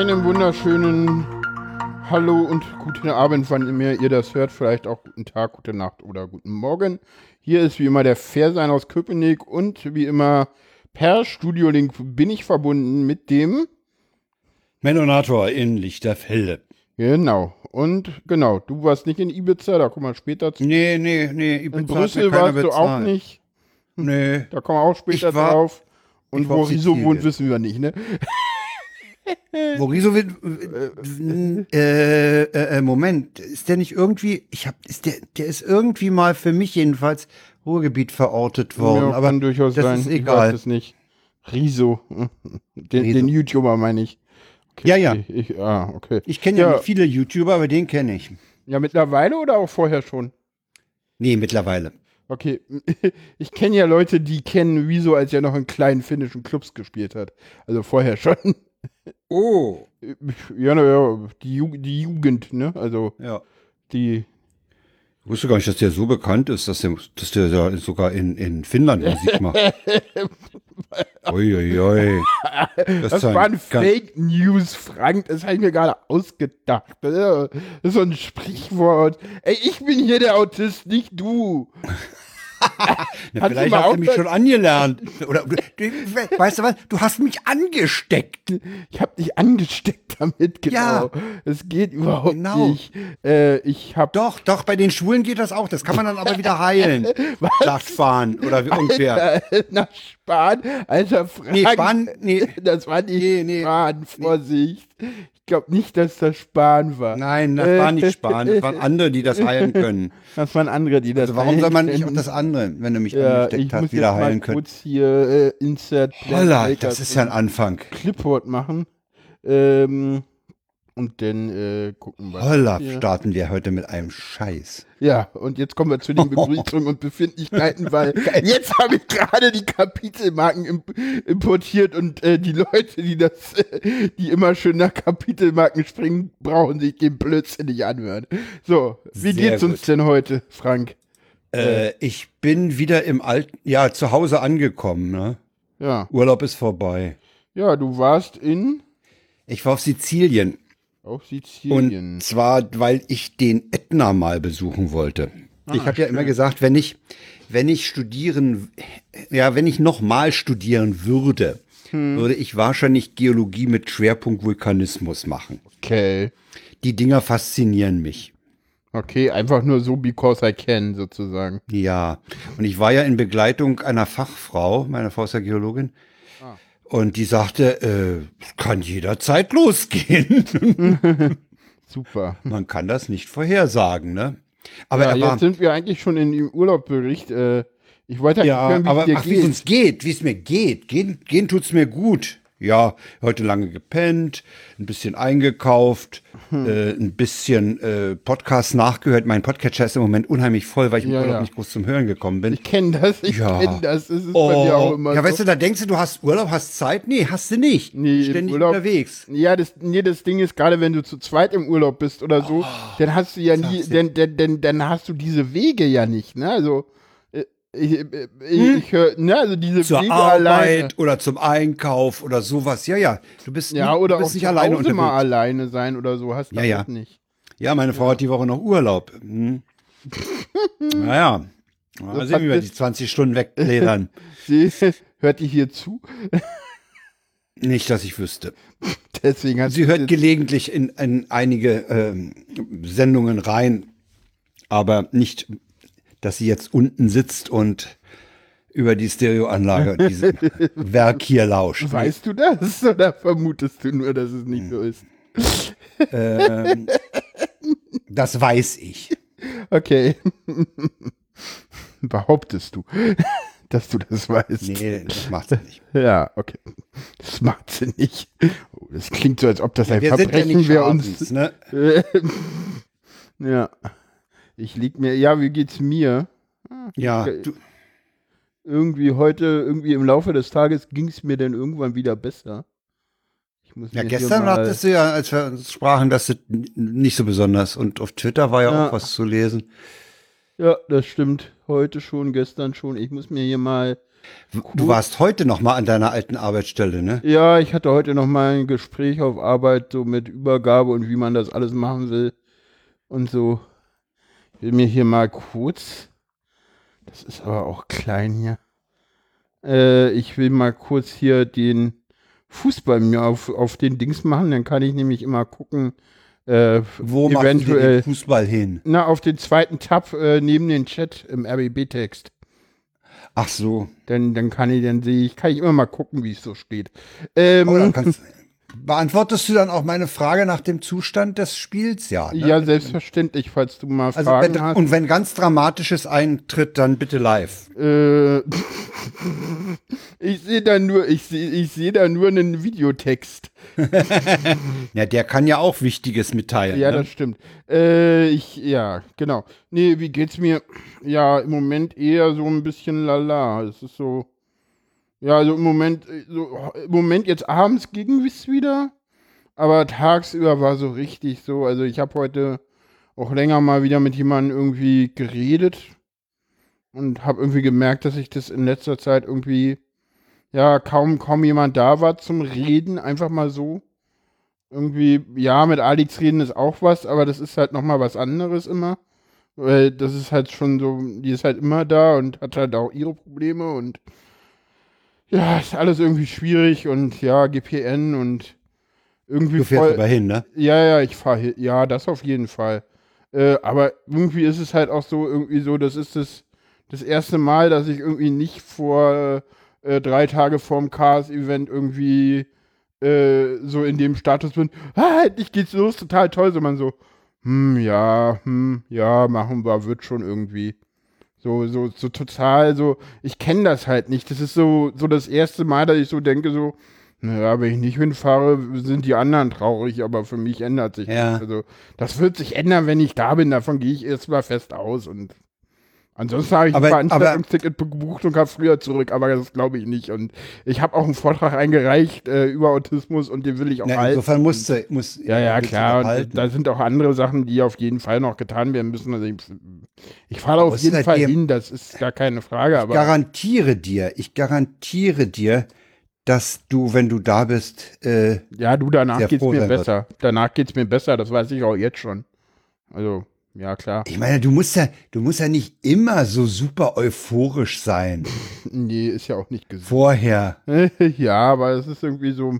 Einen wunderschönen Hallo und guten Abend, wann immer ihr das hört. Vielleicht auch guten Tag, gute Nacht oder guten Morgen. Hier ist wie immer der Fairsein aus Köpenick und wie immer per Studiolink bin ich verbunden mit dem Menonator in Lichterfelde. Genau. Und genau, du warst nicht in Ibiza, da kommen wir später zu. Nee, nee, nee. Ibiza in Brüssel warst du auch nicht. Nee. Da kommen wir auch später war, drauf. Und wo Riso wohnt, wissen wir nicht, ne? Wo Riso wird. Äh, äh, äh, Moment, ist der nicht irgendwie. Ich hab, ist der, der ist irgendwie mal für mich jedenfalls Ruhrgebiet verortet worden. Ja, aber kann durchaus das sein. Ist egal. Ich weiß es nicht. Riso. Den, Riso. den YouTuber meine ich. Okay, ja, ja. Ich, ah, okay. Ich kenne ja, ja viele YouTuber, aber den kenne ich. Ja, mittlerweile oder auch vorher schon? Nee, mittlerweile. Okay, ich kenne ja Leute, die kennen Wieso, als er noch in kleinen finnischen Clubs gespielt hat. Also vorher schon. Oh. Ja, naja, die, Ju die Jugend, ne? Also ja. die. Ich wusste gar nicht, dass der so bekannt ist, dass der, dass der ja sogar in, in Finnland Musik macht. Uiuiui. Ui, ui. Das, das waren Fake News, Frank. Das habe ich mir gerade ausgedacht. Das ist so ein Sprichwort. Ey, ich bin hier der Autist, nicht du. ja, vielleicht hast du mich schon angelernt. Oder weißt du was? Du hast mich angesteckt. Ich habe dich angesteckt damit, genau. Ja. Es geht überhaupt genau. nicht. Äh, ich hab doch, doch, bei den Schwulen geht das auch. Das kann man dann aber wieder heilen. Nach Spahn oder wie irgendwer. nach Spahn? Alter, Frank. Nee, Spahn, nee. Das war nicht nee, nee, Spahn, Vorsicht. Ich glaube nicht, dass das Spahn war. Nein, das war nicht Spahn. Das waren andere, die das heilen können. Das waren andere, die das also warum soll man nicht auch das andere, wenn du mich ja, angesteckt hast, wieder heilen können? Ich muss kurz hier äh, Insert. Holla, das ist ja ein Anfang. Clipboard machen. Ähm, und dann äh, gucken wir. Holla, starten wir heute mit einem Scheiß. Ja, und jetzt kommen wir zu den Begrüßungen und Befindlichkeiten, weil jetzt habe ich gerade die Kapitelmarken importiert und äh, die Leute, die das, äh, die immer schön nach Kapitelmarken springen, brauchen sich den Blödsinn nicht anhören. So, wie Sehr geht's gut. uns denn heute, Frank? Äh, ich bin wieder im alten, ja, zu Hause angekommen, ne? Ja. Urlaub ist vorbei. Ja, du warst in? Ich war auf Sizilien. Auf Sizilien. Und zwar, weil ich den Ätna mal besuchen wollte. Ah, ich habe ja immer gesagt, wenn ich, wenn ich studieren, ja, wenn ich nochmal studieren würde, hm. würde ich wahrscheinlich Geologie mit Schwerpunkt Vulkanismus machen. Okay. Die Dinger faszinieren mich. Okay, einfach nur so because I can sozusagen. Ja, und ich war ja in Begleitung einer Fachfrau, meine Frau ist ja Geologin, und die sagte, äh, kann jederzeit losgehen. Super. Man kann das nicht vorhersagen, ne? Aber ja, jetzt sind wir eigentlich schon in dem Urlaubbericht. Äh, ich wollte ja, hören, wie aber, es dir ach, geht. Wie es uns geht, wie es mir geht. Gehen, gehen tut's mir gut ja, heute lange gepennt, ein bisschen eingekauft, hm. äh, ein bisschen äh, Podcast nachgehört. Mein Podcatcher ist im Moment unheimlich voll, weil ich im ja, Urlaub ja. nicht groß zum Hören gekommen bin. Ich kenne das, ich ja. kenne das. das ist oh. bei mir auch immer Ja, so. weißt du, da denkst du, du hast Urlaub, hast Zeit? Nee, hast du nicht. Nee, Ständig Urlaub, unterwegs. Ja, das, nee, das Ding ist, gerade wenn du zu zweit im Urlaub bist oder so, oh, dann hast du ja nie, denn, denn, denn, dann hast du diese Wege ja nicht, ne? Also, ich, äh, ich, hm? ich höre, ne, also diese Zur Wege Arbeit alleine. oder zum Einkauf oder sowas. Ja, ja. Du bist, ja, nicht, oder du bist nicht alleine unterwegs. mal alleine sein oder so. Hast du ja, ja. nicht. Ja, meine Frau ja. hat die Woche noch Urlaub. Hm. naja. Mal sehen, wie wir die 20 Stunden wegledern. Sie hört die hier zu? Nicht, dass ich wüsste. Deswegen hat sie hört gelegentlich in, in einige ähm, Sendungen rein, aber nicht dass sie jetzt unten sitzt und über die Stereoanlage diesem Werk hier lauscht. Weißt du das oder vermutest du nur, dass es nicht so ist? Ähm, das weiß ich. Okay. Behauptest du, dass du das weißt? Nee, das macht sie nicht. Ja, okay. Das macht sie nicht. Oh, das klingt so, als ob das ja, ein Verbrechen wäre uns. Ne? ja. Ich lieg mir, ja, wie geht's mir? Ja, du. Irgendwie heute, irgendwie im Laufe des Tages ging es mir dann irgendwann wieder besser. ja, gestern hattest du ja, als wir uns sprachen, dass du nicht so besonders und auf Twitter war ja, ja. auch was zu lesen. Ja, das stimmt. Heute schon, gestern schon. Ich muss mir hier mal. Du warst heute noch mal an deiner alten Arbeitsstelle, ne? Ja, ich hatte heute noch mal ein Gespräch auf Arbeit, so mit Übergabe und wie man das alles machen will. Und so. Ich will mir hier mal kurz. Das ist aber auch klein hier. Äh, ich will mal kurz hier den Fußball mir auf, auf den Dings machen. Dann kann ich nämlich immer gucken, äh, Wo eventuell. den Fußball hin? Na, auf den zweiten Tab äh, neben den Chat im RBB-Text. Ach so. Dann, dann kann ich, dann sehe ich, kann ich immer mal gucken, wie es so steht. Ähm, Oh, dann kannst, beantwortest du dann auch meine Frage nach dem Zustand des Spiels? Ja. Ne? ja, selbstverständlich, falls du mal Also Fragen wenn, hast. und wenn ganz Dramatisches eintritt, dann bitte live. Äh, ich sehe da nur, ich sehe, ich sehe da nur einen Videotext. Ja, der kann ja auch Wichtiges mitteilen. Ja, ne? das stimmt. Äh, ich, ja, genau. Nee, wie geht's mir? Ja, im Moment eher so ein bisschen lala. Es ist so, ja, also im Moment, äh, so, im Moment jetzt abends ging es wieder, aber tagsüber war so richtig so. Also ich habe heute auch länger mal wieder mit jemandem irgendwie geredet und habe irgendwie gemerkt, dass ich das in letzter Zeit irgendwie, ja, kaum, kaum jemand da war zum Reden, einfach mal so irgendwie, ja, mit Alex reden ist auch was, aber das ist halt nochmal was anderes immer. Weil das ist halt schon so, die ist halt immer da und hat halt auch ihre Probleme und ja, ist alles irgendwie schwierig und ja, GPN und irgendwie Du fährst voll. aber hin, ne? Ja, ja, ich fahre hier. Ja, das auf jeden Fall. Äh, aber irgendwie ist es halt auch so, irgendwie so, das ist das, das erste Mal, dass ich irgendwie nicht vor äh, drei Tage vorm Cars-Event irgendwie äh, so in dem Status bin, ah, endlich geht's los, total toll, sondern so, hm, ja, hm, ja, machen wir, wird schon irgendwie. So, so, so total, so, ich kenne das halt nicht. Das ist so, so das erste Mal, dass ich so denke, so, naja, wenn ich nicht hinfahre, sind die anderen traurig, aber für mich ändert sich Ja. nichts. Also, das wird sich ändern, wenn ich da bin, davon gehe ich erstmal fest aus und ansonsten habe ich Aber- ein Veranstaltungsticket gebucht und kam früher zurück, aber das glaube ich nicht. Und ich habe auch einen Vortrag eingereicht äh, über Autismus und den will ich auch Na, halten. insofern musst du, muss, Ja, ja, klar. Und da sind auch andere Sachen, die auf jeden Fall noch getan werden müssen. Also ich, ich fahre auf es jeden Fall hin, das ist gar keine Frage. Aber garantiere dir, ich garantiere dir, dass du, wenn du da bist, äh, ja, du, danach geht's froh mir sein wird. besser. Danach geht's mir besser, das weiß ich auch jetzt schon. Also, ja, klar. ich meine, du musst ja, du musst ja nicht immer so super euphorisch sein. Nee, ist ja auch nicht gesund. Vorher. ja, aber es ist irgendwie so.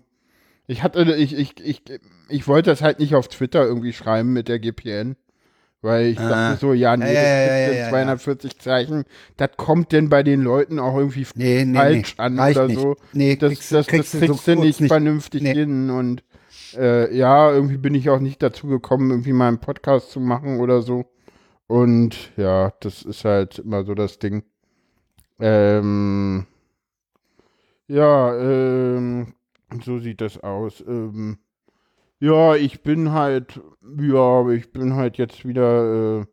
Ich hatte, ich, ich, ich, ich wollte das halt nicht auf Twitter irgendwie schreiben mit der GPN. Weil ich Ah. dachte so, ja, nee, Ja, ja, ja, sind ja, ja, 240 Zeichen. Das kommt denn bei den Leuten auch irgendwie Nee, nee, falsch nee, an oder nicht. so. Nee, das, kriegst- das, kriegst das kriegst du nicht vernünftig Nee. hin. Und äh, ja, irgendwie bin ich auch nicht dazu gekommen, irgendwie mal einen Podcast zu machen oder so. Und ja, das ist halt immer so das Ding. Ähm, ja, ähm, so sieht das aus. Ähm, ja, ich bin halt, ja, ich bin halt jetzt wieder, äh,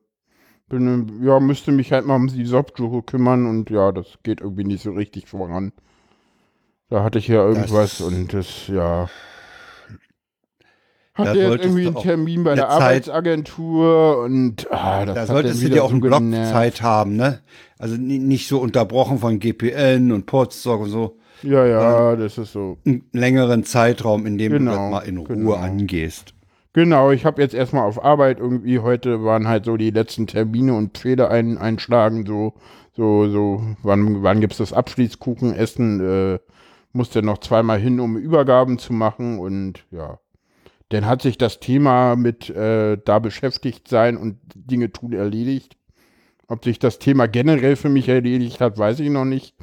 bin, ja, müsste mich halt mal um die Jobsuche kümmern und ja, das geht irgendwie nicht so richtig voran. Da hatte ich ja irgendwas Das- und das, ja. Da Hatte jetzt irgendwie einen Termin bei der Zeit- Arbeitsagentur und ah, das Da hat solltest du dir auch so einen Block genervt. Zeit haben, ne? Also ni- nicht so unterbrochen von GPN und Portstock und so. Ja, ja, das ist so. Einen längeren Zeitraum, in dem Genau, du das mal in Ruhe genau. angehst. Genau, ich habe jetzt erstmal auf Arbeit irgendwie, heute waren halt so die letzten Termine und Pfähle ein, einschlagen, so, so, so, wann, wann gibt's das Abschließkuchenessen, äh, musste noch zweimal hin, um Übergaben zu machen und ja. Dann hat sich das Thema mit äh, da beschäftigt sein und Dinge tun erledigt. Ob sich das Thema generell für mich erledigt hat, weiß ich noch nicht,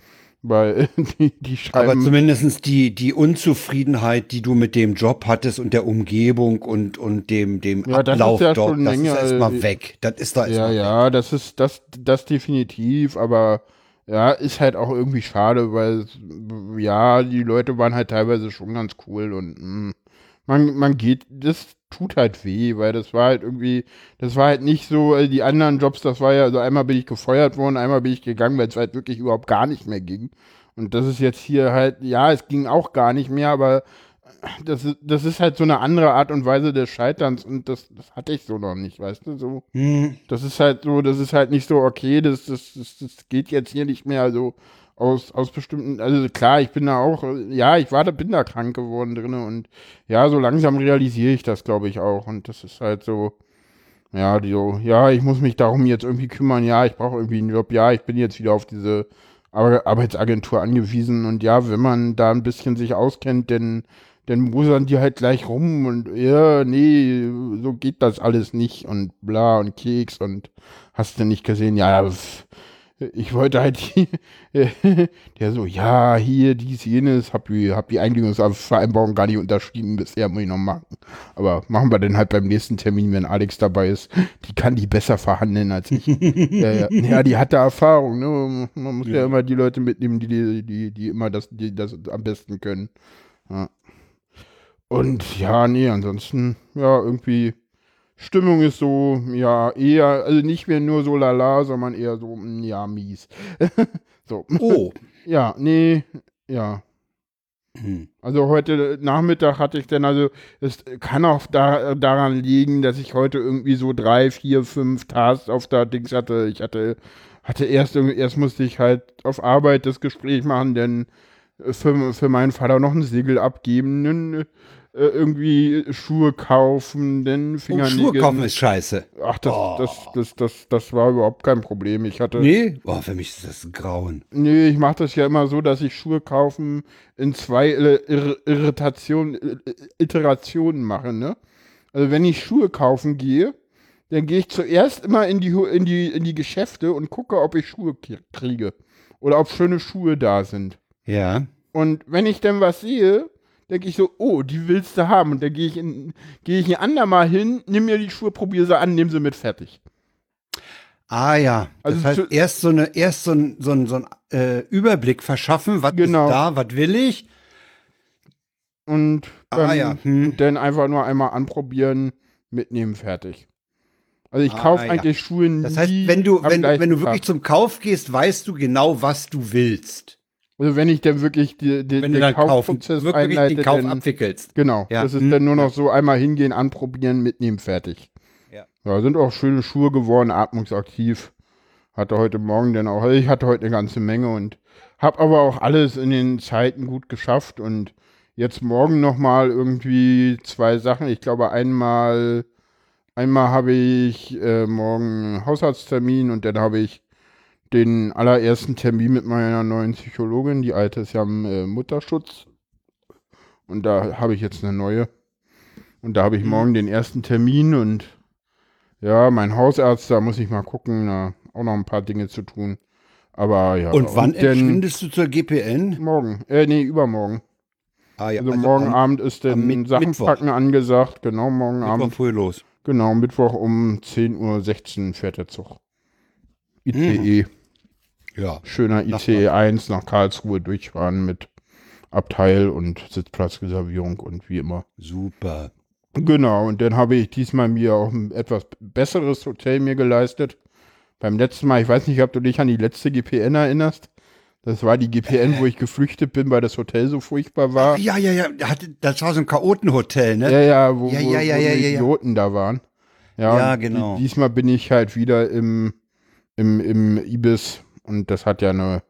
weil die, die schreiben. Aber zumindest die, die Unzufriedenheit, die du mit dem Job hattest und der Umgebung und, und dem, dem Ja, das ist Ablauf ja dort, schon das länger, ist erstmal äh, weg. Das ist da Ja, erstmal weg. ja, das ist das, das definitiv, aber ja, ist halt auch irgendwie schade, weil ja, die Leute waren halt teilweise schon ganz cool und mh, man, man geht, das tut halt weh, weil das war halt irgendwie, das war halt nicht so, äh, die anderen Jobs, das war ja, also einmal bin ich gefeuert worden, einmal bin ich gegangen, weil es halt wirklich überhaupt gar nicht mehr ging. Und das ist jetzt hier halt, ja, es ging auch gar nicht mehr, aber das ist, das ist halt so eine andere Art und Weise des Scheiterns und das, das hatte ich so noch nicht, weißt du, so. Hm. Das ist halt so, das ist halt nicht so, okay, das, das, das, das geht jetzt hier nicht mehr so aus, aus bestimmten, also klar, ich bin da auch, ja, ich war da, bin da krank geworden drin und ja, so langsam realisiere ich das, glaube ich, auch und das ist halt so, ja, so, ja, ich muss mich darum jetzt irgendwie kümmern, ja, ich brauche irgendwie einen Job, ja, ich bin jetzt wieder auf diese Ar Arbeitsagentur angewiesen und ja, wenn man da ein bisschen sich auskennt, dann dann musern die halt gleich rum und ja, nee, so geht das alles nicht und bla und Keks und hast du nicht gesehen, ja, ich wollte halt hier, der so, ja, hier, dies, jenes, hab die, hab die Einigungsvereinbarung gar nicht unterschrieben, bisher muss ich noch machen. Aber machen wir dann halt beim nächsten Termin, wenn Alex dabei ist. Die kann die besser verhandeln als ich. ja, ja. ja, die hat da Erfahrung, ne? Man muss ja. ja immer die Leute mitnehmen, die, die, die immer das, die das am besten können. Ja. Und ja, nee, ansonsten, ja, irgendwie, Stimmung ist so, ja, eher, also nicht mehr nur so lala, sondern eher so, mm, ja, mies. so. Oh. Ja, nee, ja. Hm. Also heute Nachmittag hatte ich dann, also es kann auch da, daran liegen, dass ich heute irgendwie so drei, vier, fünf Tasks auf der Dings hatte. Ich hatte, hatte erst, erst musste ich halt auf Arbeit das Gespräch machen, denn für, für meinen Vater noch ein Segel abgeben, äh, irgendwie Schuhe kaufen, denn Fingernägel. Oh, Schuhe kaufen ist scheiße. Ach, das, oh. das, das, das, das war überhaupt kein Problem. Ich hatte. Nee, oh, für mich ist das ein Grauen. Nee, ich mache das ja immer so, dass ich Schuhe kaufen in zwei Ir Irritationen, Iterationen mache, ne? Also wenn ich Schuhe kaufen gehe, dann gehe ich zuerst immer in die, in, die, in die Geschäfte und gucke, ob ich Schuhe kriege. Oder ob schöne Schuhe da sind. Ja. Und wenn ich dann was sehe, denke ich so, oh, die willst du haben. Und dann gehe ich, in, geh ich ein andermal hin, nimm mir die Schuhe, probiere sie an, nimm sie mit fertig. Ah ja, also das heißt, erst so eine, erst so ein, so ein, so ein äh, Überblick verschaffen, was genau. ist da, was will ich. Und dann, ah, ja. hm. dann einfach nur einmal anprobieren, mitnehmen, fertig. Also ich ah, kaufe eigentlich ja. Schuhe nie. Das heißt, wenn du, wenn, wenn du wirklich zum Kauf gehst, weißt du genau, was du willst. Also wenn ich dann wirklich die, die, wenn den Kaufprozess kaufen, einleite, den Kauf dann, abwickelst. Genau. Ja. Das ist hm. dann nur noch so einmal hingehen, anprobieren, mitnehmen, fertig. Ja. ja. Sind auch schöne Schuhe geworden, atmungsaktiv. Hatte heute Morgen dann auch, ich hatte heute eine ganze Menge und habe aber auch alles in den Zeiten gut geschafft und jetzt morgen nochmal irgendwie zwei Sachen. Ich glaube einmal, einmal habe ich äh, morgen Haushaltstermin und dann habe ich den allerersten Termin mit meiner neuen Psychologin. Die alte ist ja im äh, Mutterschutz. Und da habe ich jetzt eine neue. Und da habe ich mhm. morgen den ersten Termin und ja, mein Hausarzt, da muss ich mal gucken, da auch noch ein paar Dinge zu tun. Aber ja. Und wann entschwindest du zur GPN? Morgen. Äh, nee, übermorgen. Ah, ja. Also, also morgen am, Abend ist dann Sachenpacken angesagt. Genau, morgen Mittwoch Abend. früh los. Genau, Mittwoch um 10.16 Uhr fährt der Zug. ICE. Mhm. Ja. Schöner ICE 1 nach Karlsruhe durchfahren mit Abteil und Sitzplatzreservierung und wie immer. Super. Genau, und dann habe ich diesmal mir auch ein etwas besseres Hotel mir geleistet. Beim letzten Mal, ich weiß nicht, ob du dich an die letzte GPN erinnerst. Das war die GPN, äh. wo ich geflüchtet bin, weil das Hotel so furchtbar war. Ach, ja, ja, ja. Das war so ein Chaotenhotel, ne? Ja, ja, wo, ja, ja, ja, wo, wo ja, ja, Idioten da waren. Ja, ja genau. Diesmal bin ich halt wieder im, im, im Ibis und das hat ja eine.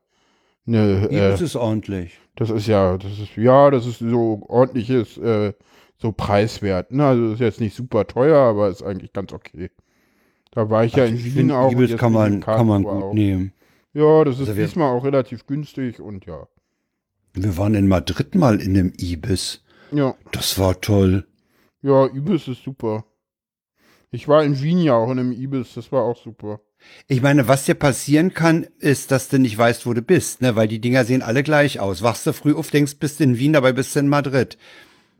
eine äh, das ist ordentlich. Das ist ja, das ist, ja, das ist so ordentliches, äh, so preiswert. Ne? Also ist jetzt nicht super teuer, aber ist eigentlich ganz okay. Da war ich Ach, ja in Wien auch. Ibis kann man, kann man gut auch. nehmen. Ja, das ist also diesmal auch relativ günstig und ja. Wir waren in Madrid mal in dem Ibis. Ja. Das war toll. Ja, Ibis ist super. Ich war in Wien ja auch in einem Ibis, das war auch super. Ich meine, was dir passieren kann, ist, dass du nicht weißt, wo du bist, ne? Weil die Dinger sehen alle gleich aus. Wachst du früh auf, denkst, bist in Wien, dabei bist du in Madrid.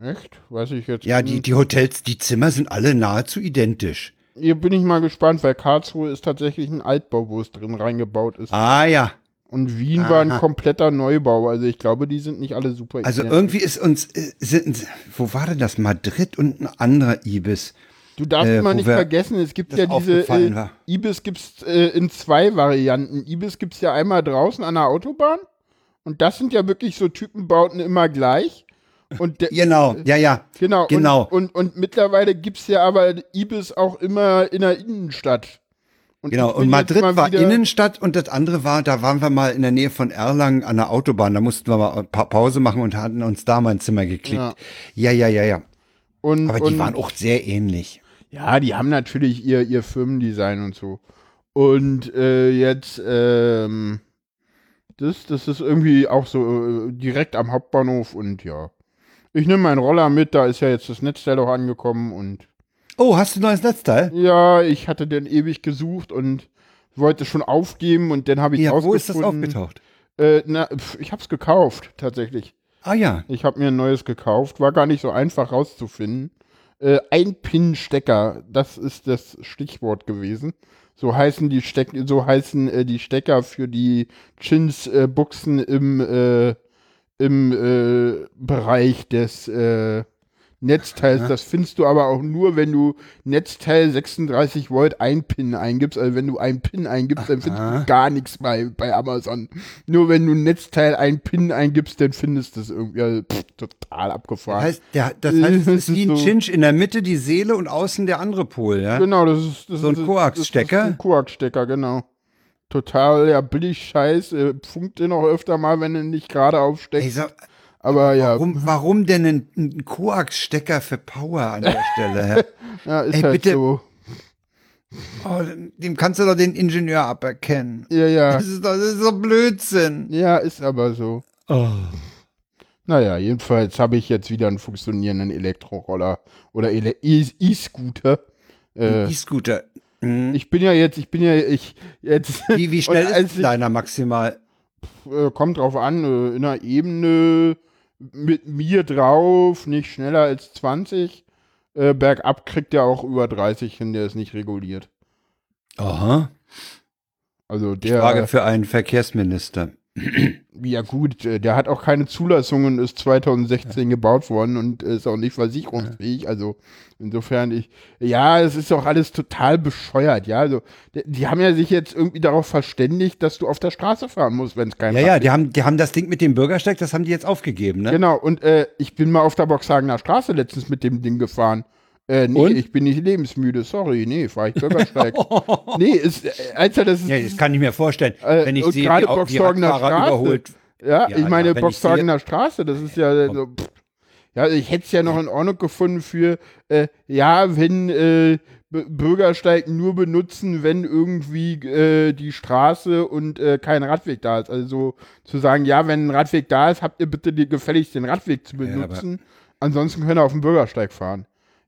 Echt? Weiß ich jetzt Ja, die, die Hotels, die Zimmer sind alle nahezu identisch. Hier bin ich mal gespannt, weil Karlsruhe ist tatsächlich ein Altbau, wo es drin reingebaut ist. Ah ja. Und Wien Aha. war ein kompletter Neubau. Also ich glaube, die sind nicht alle super. Also identisch. irgendwie ist uns, äh, sind, wo war denn das? Madrid und ein anderer Ibis. Du darfst äh, mal nicht vergessen, es gibt ja diese äh, Ibis gibt's äh, in zwei Varianten. Ibis gibt es ja einmal draußen an der Autobahn und das sind ja wirklich so Typenbauten immer gleich. Und Genau, ja, ja. genau, genau. Und, und, und mittlerweile gibt's ja aber Ibis auch immer in der Innenstadt. Und Genau, und Madrid war Innenstadt und das andere war, da waren wir mal in der Nähe von Erlangen an der Autobahn. Da mussten wir mal Pa- Pause machen und hatten uns da mal ein Zimmer geklickt. Ja, ja, ja, ja. Und, Aber und, die waren auch sehr ähnlich. Ja, die haben natürlich ihr, ihr Firmendesign und so. Und äh, jetzt, ähm, das, das ist irgendwie auch so äh, direkt am Hauptbahnhof und ja. Ich nehme meinen Roller mit, da ist ja jetzt das Netzteil auch angekommen und Oh, hast du ein neues Netzteil? ja, ich hatte den ewig gesucht und wollte schon aufgeben und dann habe ich Ja, wo ist das aufgetaucht? Äh, na, pf, ich hab's gekauft, tatsächlich. Ah ja. Ich habe mir ein neues gekauft, war gar nicht so einfach rauszufinden. Äh, ein Pin-Stecker, das ist das Stichwort gewesen. So heißen die Steck, so heißen äh, die Stecker für die Chins-Buchsen im äh, im äh, Bereich des äh, Netzteils. Das findest du aber auch nur, wenn du Netzteil 36 Volt ein Pin eingibst. Also wenn du ein Pin eingibst, dann findest Aha. du gar nichts bei, bei Amazon. Nur wenn du Netzteil ein Pin eingibst, dann findest du es irgendwie also, pff, total abgefahren. Heißt, der, das heißt, es Das ist wie ein so- Chinch in der Mitte die Seele und außen der andere Pol, ja? Genau, das ist das So ein Koax-Stecker? Das ein Koax-Stecker, genau. Total, ja, billig Scheiß. Äh, funkt den auch öfter mal, wenn du nicht gerade aufsteckst. Ey, sag, Aber ja, warum, warum denn ein, ein Koax-Stecker für Power an der Stelle? ja ist Ey, halt bitte. so. Oh, dem kannst du doch den Ingenieur aberkennen. Ja, ja. Das ist doch, das ist doch Blödsinn. Ja, ist aber so. Oh. Naja, jedenfalls habe ich jetzt wieder einen funktionierenden Elektroroller oder Ele- E- E-Scooter. Äh, E-Scooter. Mhm. ich bin ja jetzt, ich bin ja, ich jetzt. Wie, wie schnell ist deiner maximal? äh, kommt drauf an, äh, in einer Ebene mit mir drauf, nicht schneller als 20. Äh, bergab kriegt er auch über 30 hin, der ist nicht reguliert. Aha. Also der, Frage für einen Verkehrsminister. Ja gut, äh, der hat auch keine Zulassung und ist 2016 gebaut worden und ist auch nicht versicherungsfähig. Also insofern ich, ja, es ist auch alles total bescheuert, ja. Also die, die haben ja sich jetzt irgendwie darauf verständigt, dass du auf der Straße fahren musst, wenn es kein Ja, ja, die haben, die haben das Ding mit dem Bürgersteig, das haben die jetzt aufgegeben, ne? Genau, und äh, ich bin mal auf der Boxhagener Straße letztens mit dem Ding gefahren. Äh, nee, Und? ich bin nicht lebensmüde, sorry, nee, fahr ich Bürgersteig. nee, ist, äh, Alter, das ist, Ja, das kann ich mir vorstellen. Äh, wenn ich sehe, gerade Boxhagener Straße. überholt. ja, ja, ich meine, ja, Boxhagener Straße, das ist ja so, pff. ja, ich hätte es ja noch in Ordnung gefunden für, äh, ja, wenn äh, Bürgersteig nur benutzen, wenn irgendwie äh, die Straße und äh, kein Radweg da ist. Also so zu sagen, ja, wenn ein Radweg da ist, habt ihr bitte gefälligst den Radweg zu benutzen. Ansonsten könnt ihr auf dem Bürgersteig fahren.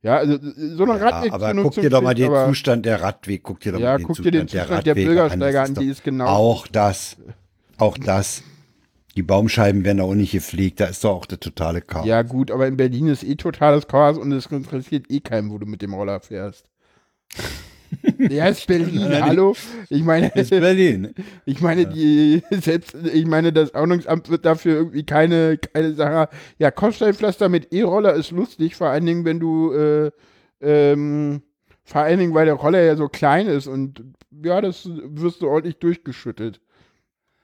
Ja, also so eine Ja, aber guck dir doch mal den aber, Zustand der Radweg, guck dir doch Ja, mal den guck dir Zustand den Zustand der Radwege Bürgersteiger Das an, die ist genau- Auch das, auch das. Die Baumscheiben werden auch nicht gepflegt, da ist doch auch der totale Chaos. Ja, gut, aber in Berlin ist eh totales Chaos und es interessiert eh keinen, wo du mit dem Roller fährst. Ja, ist Berlin, hallo? Ich meine, Das ist Berlin. ich meine, die, selbst, ich meine, das Ordnungsamt wird dafür irgendwie keine, keine Sache. Ja, Kopfsteinpflaster mit E-Roller ist lustig, vor allen Dingen, wenn du, äh, ähm, vor allen Dingen, weil der Roller ja so klein ist und ja, das wirst du ordentlich durchgeschüttet.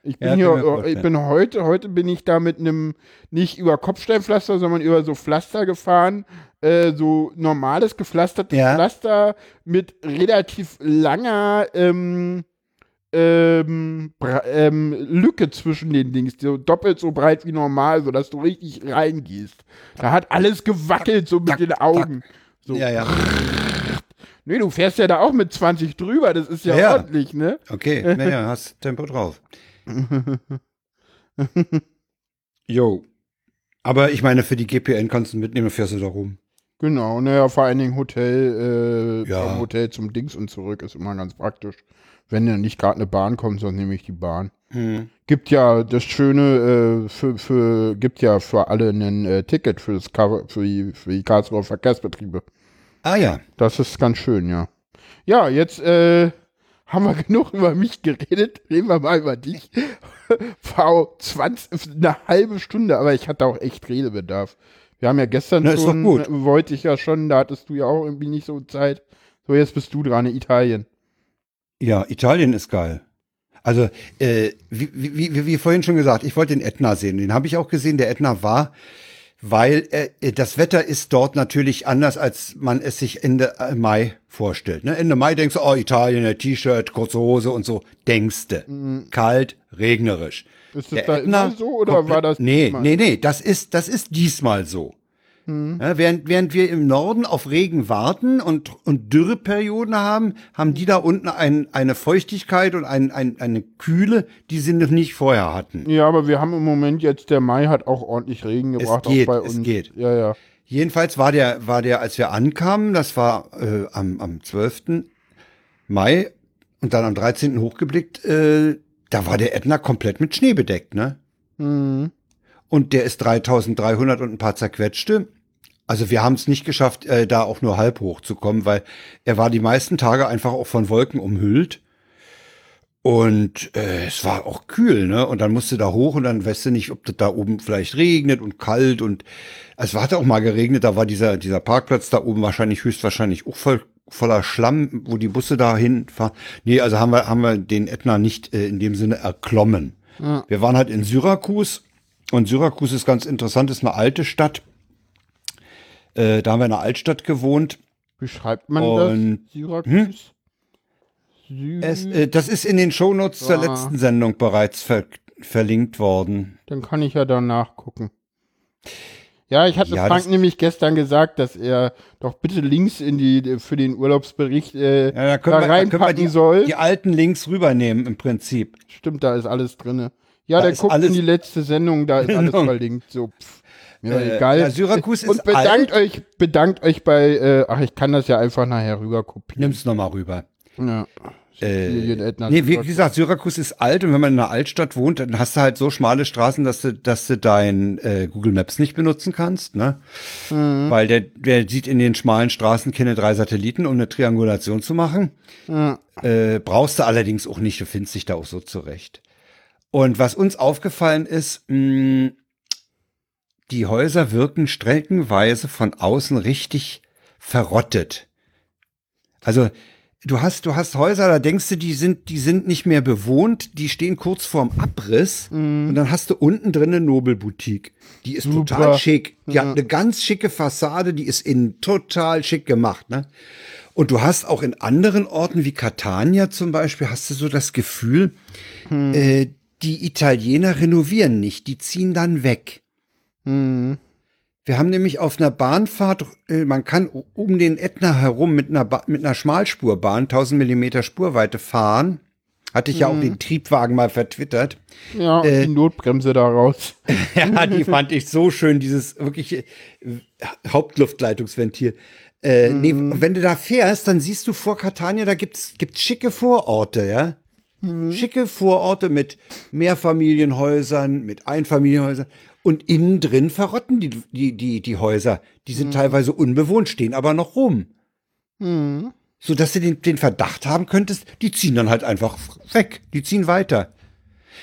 Ich bin Ja, hier, ich vorstellen. bin heute, heute bin ich da mit einem, nicht über Kopfsteinpflaster, sondern über so Pflaster gefahren, äh, so normales gepflastertes Ja. Pflaster mit relativ langer, ähm, ähm, ähm, Lücke zwischen den Dings, so doppelt so breit wie normal, sodass du richtig reingehst. Da hat alles gewackelt, so mit den Augen. So. Ja, ja. Nee, du fährst ja da auch mit 20 drüber, das ist Ja, ja. ordentlich, ne? Okay, naja, hast Tempo drauf. Jo. Aber ich meine, für die GPN kannst du mitnehmen, fährst du da rum. Genau, naja, vor allen Dingen Hotel, äh, Ja. vom Hotel zum Dings und zurück ist immer ganz praktisch. Wenn ja nicht gerade eine Bahn kommt, sonst nehme ich die Bahn. Hm. Gibt ja das Schöne, äh, für, für, gibt ja für alle ein äh, Ticket für, das, Kar- für, die, für die Karlsruher Verkehrsbetriebe. Ah ja. Das ist ganz schön, ja. Ja, jetzt äh, haben wir genug über mich geredet. Reden wir mal über dich. V 20, eine halbe Stunde, aber ich hatte auch echt Redebedarf. Wir haben ja gestern Na, schon, äh, wollte ich ja schon, da hattest du ja auch irgendwie nicht so Zeit. So, jetzt bist du dran, Italien. Ja, Italien ist geil. Also, äh, wie, wie, wie, wie vorhin schon gesagt, ich wollte den Ätna sehen. Den habe ich auch gesehen. Der Ätna war, weil äh, das Wetter ist dort natürlich anders, als man es sich Ende äh, Mai vorstellt. Ne? Ende Mai denkst du, oh, Italien, T-Shirt, kurze Hose und so. Denkst du. Mhm. Kalt, regnerisch. Ist das Der da Ätna immer so oder war das Nee, diesmal? nee, nee, das ist, das ist diesmal so. Mhm. Ja, während, während wir im Norden auf Regen warten und, und Dürreperioden haben, haben die da unten ein, eine Feuchtigkeit und ein, ein, eine Kühle, die sie noch nicht vorher hatten. Ja, aber wir haben im Moment jetzt, der Mai hat auch ordentlich Regen gebracht, geht, auch bei es uns. geht. Ja, ja. Jedenfalls war der, war der, als wir ankamen, das war äh, am, am 12. Mai und dann am 13. hochgeblickt, äh, da war der Ätna komplett mit Schnee bedeckt, ne? Mhm. Und der ist 3300 und ein paar zerquetschte. Also wir haben es nicht geschafft, äh, da auch nur halb hoch zu kommen, weil er war die meisten Tage einfach auch von Wolken umhüllt. Und äh, es war auch kühl, ne? Und dann musst du da hoch und dann weißt du nicht, ob das da oben vielleicht regnet und kalt und es hat auch mal geregnet, da war dieser, dieser Parkplatz da oben wahrscheinlich höchstwahrscheinlich auch voll, voller Schlamm, wo die Busse da hinfahren. Nee, also haben wir, haben wir den Ätna nicht äh, in dem Sinne erklommen. Wir waren halt in Syrakus und Syrakus ist ganz interessant, ist eine alte Stadt. Äh, da haben wir in einer Altstadt gewohnt. Wie schreibt man Und- das? Syrakus? Sü Es, äh, das ist in den Shownotes zur Ah. letzten Sendung bereits ver verlinkt worden. Dann kann ich ja da nachgucken. Ja, ich hatte Ja, Frank nämlich gestern gesagt, dass er doch bitte Links in die für den Urlaubsbericht äh, Ja, da da wir reinpacken die, soll. die alten Links rübernehmen im Prinzip. Stimmt, da ist alles drinne. Ja, Da der guckt alles- in die letzte Sendung, da ist alles Genau. verlinkt. So, pff, mir Äh, egal. ja, Syrakus Und ist bedankt alt. euch, bedankt euch bei, äh, ach, ich kann das ja einfach nachher rüber kopieren. Nimm's nochmal rüber. Ja. Äh, nee, wie gesagt, Syrakus ist alt und wenn man in einer Altstadt wohnt, dann hast du halt so schmale Straßen, dass du, dass du dein äh, Google Maps nicht benutzen kannst, ne? Mhm. Weil der, der sieht in den schmalen Straßen keine drei Satelliten, um eine Triangulation zu machen. Ja. Äh, brauchst du allerdings auch nicht, du findest dich da auch so zurecht. Und was uns aufgefallen ist, mh, die Häuser wirken streckenweise von außen richtig verrottet. Also du hast, du hast Häuser, da denkst du, die sind, die sind nicht mehr bewohnt, die stehen kurz vorm Abriss und dann hast du unten drin eine Nobelboutique. Die ist Super. total schick. Die hat eine ganz schicke Fassade, die ist innen total schick gemacht, ne? Und du hast auch in anderen Orten wie Catania zum Beispiel, hast du so das Gefühl, äh, die Italiener renovieren nicht, die ziehen dann weg. Mhm. Wir haben nämlich auf einer Bahnfahrt, äh, man kann um den Ätna herum mit einer, ba mit einer Schmalspurbahn 1000 Millimeter Spurweite fahren. Hatte ich ja auch den Triebwagen mal vertwittert. Ja, Äh, die Notbremse da raus. ja, die fand ich so schön, dieses wirkliche äh, Hauptluftleitungsventil. Äh, nee, wenn du da fährst, dann siehst du vor Catania, da gibt's, gibt's schicke Vororte, ja. Schicke Vororte mit Mehrfamilienhäusern, mit Einfamilienhäusern. Und innen drin verrotten die, die, die, die Häuser. Die sind teilweise unbewohnt, stehen aber noch rum. So dass du den, den Verdacht haben könntest, die ziehen dann halt einfach weg. Die ziehen weiter.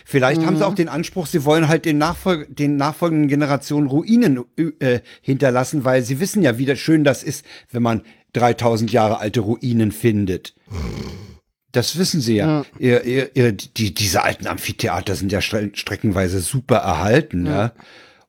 Vielleicht haben sie auch den Anspruch, sie wollen halt den, Nachfolg den nachfolgenden Generationen Ruinen äh, hinterlassen, weil sie wissen ja, wie schön das ist, wenn man 3000 Jahre alte Ruinen findet. Das wissen sie ja. Ihr, ihr, ihr, die, diese alten Amphitheater sind ja stre streckenweise super erhalten, ja.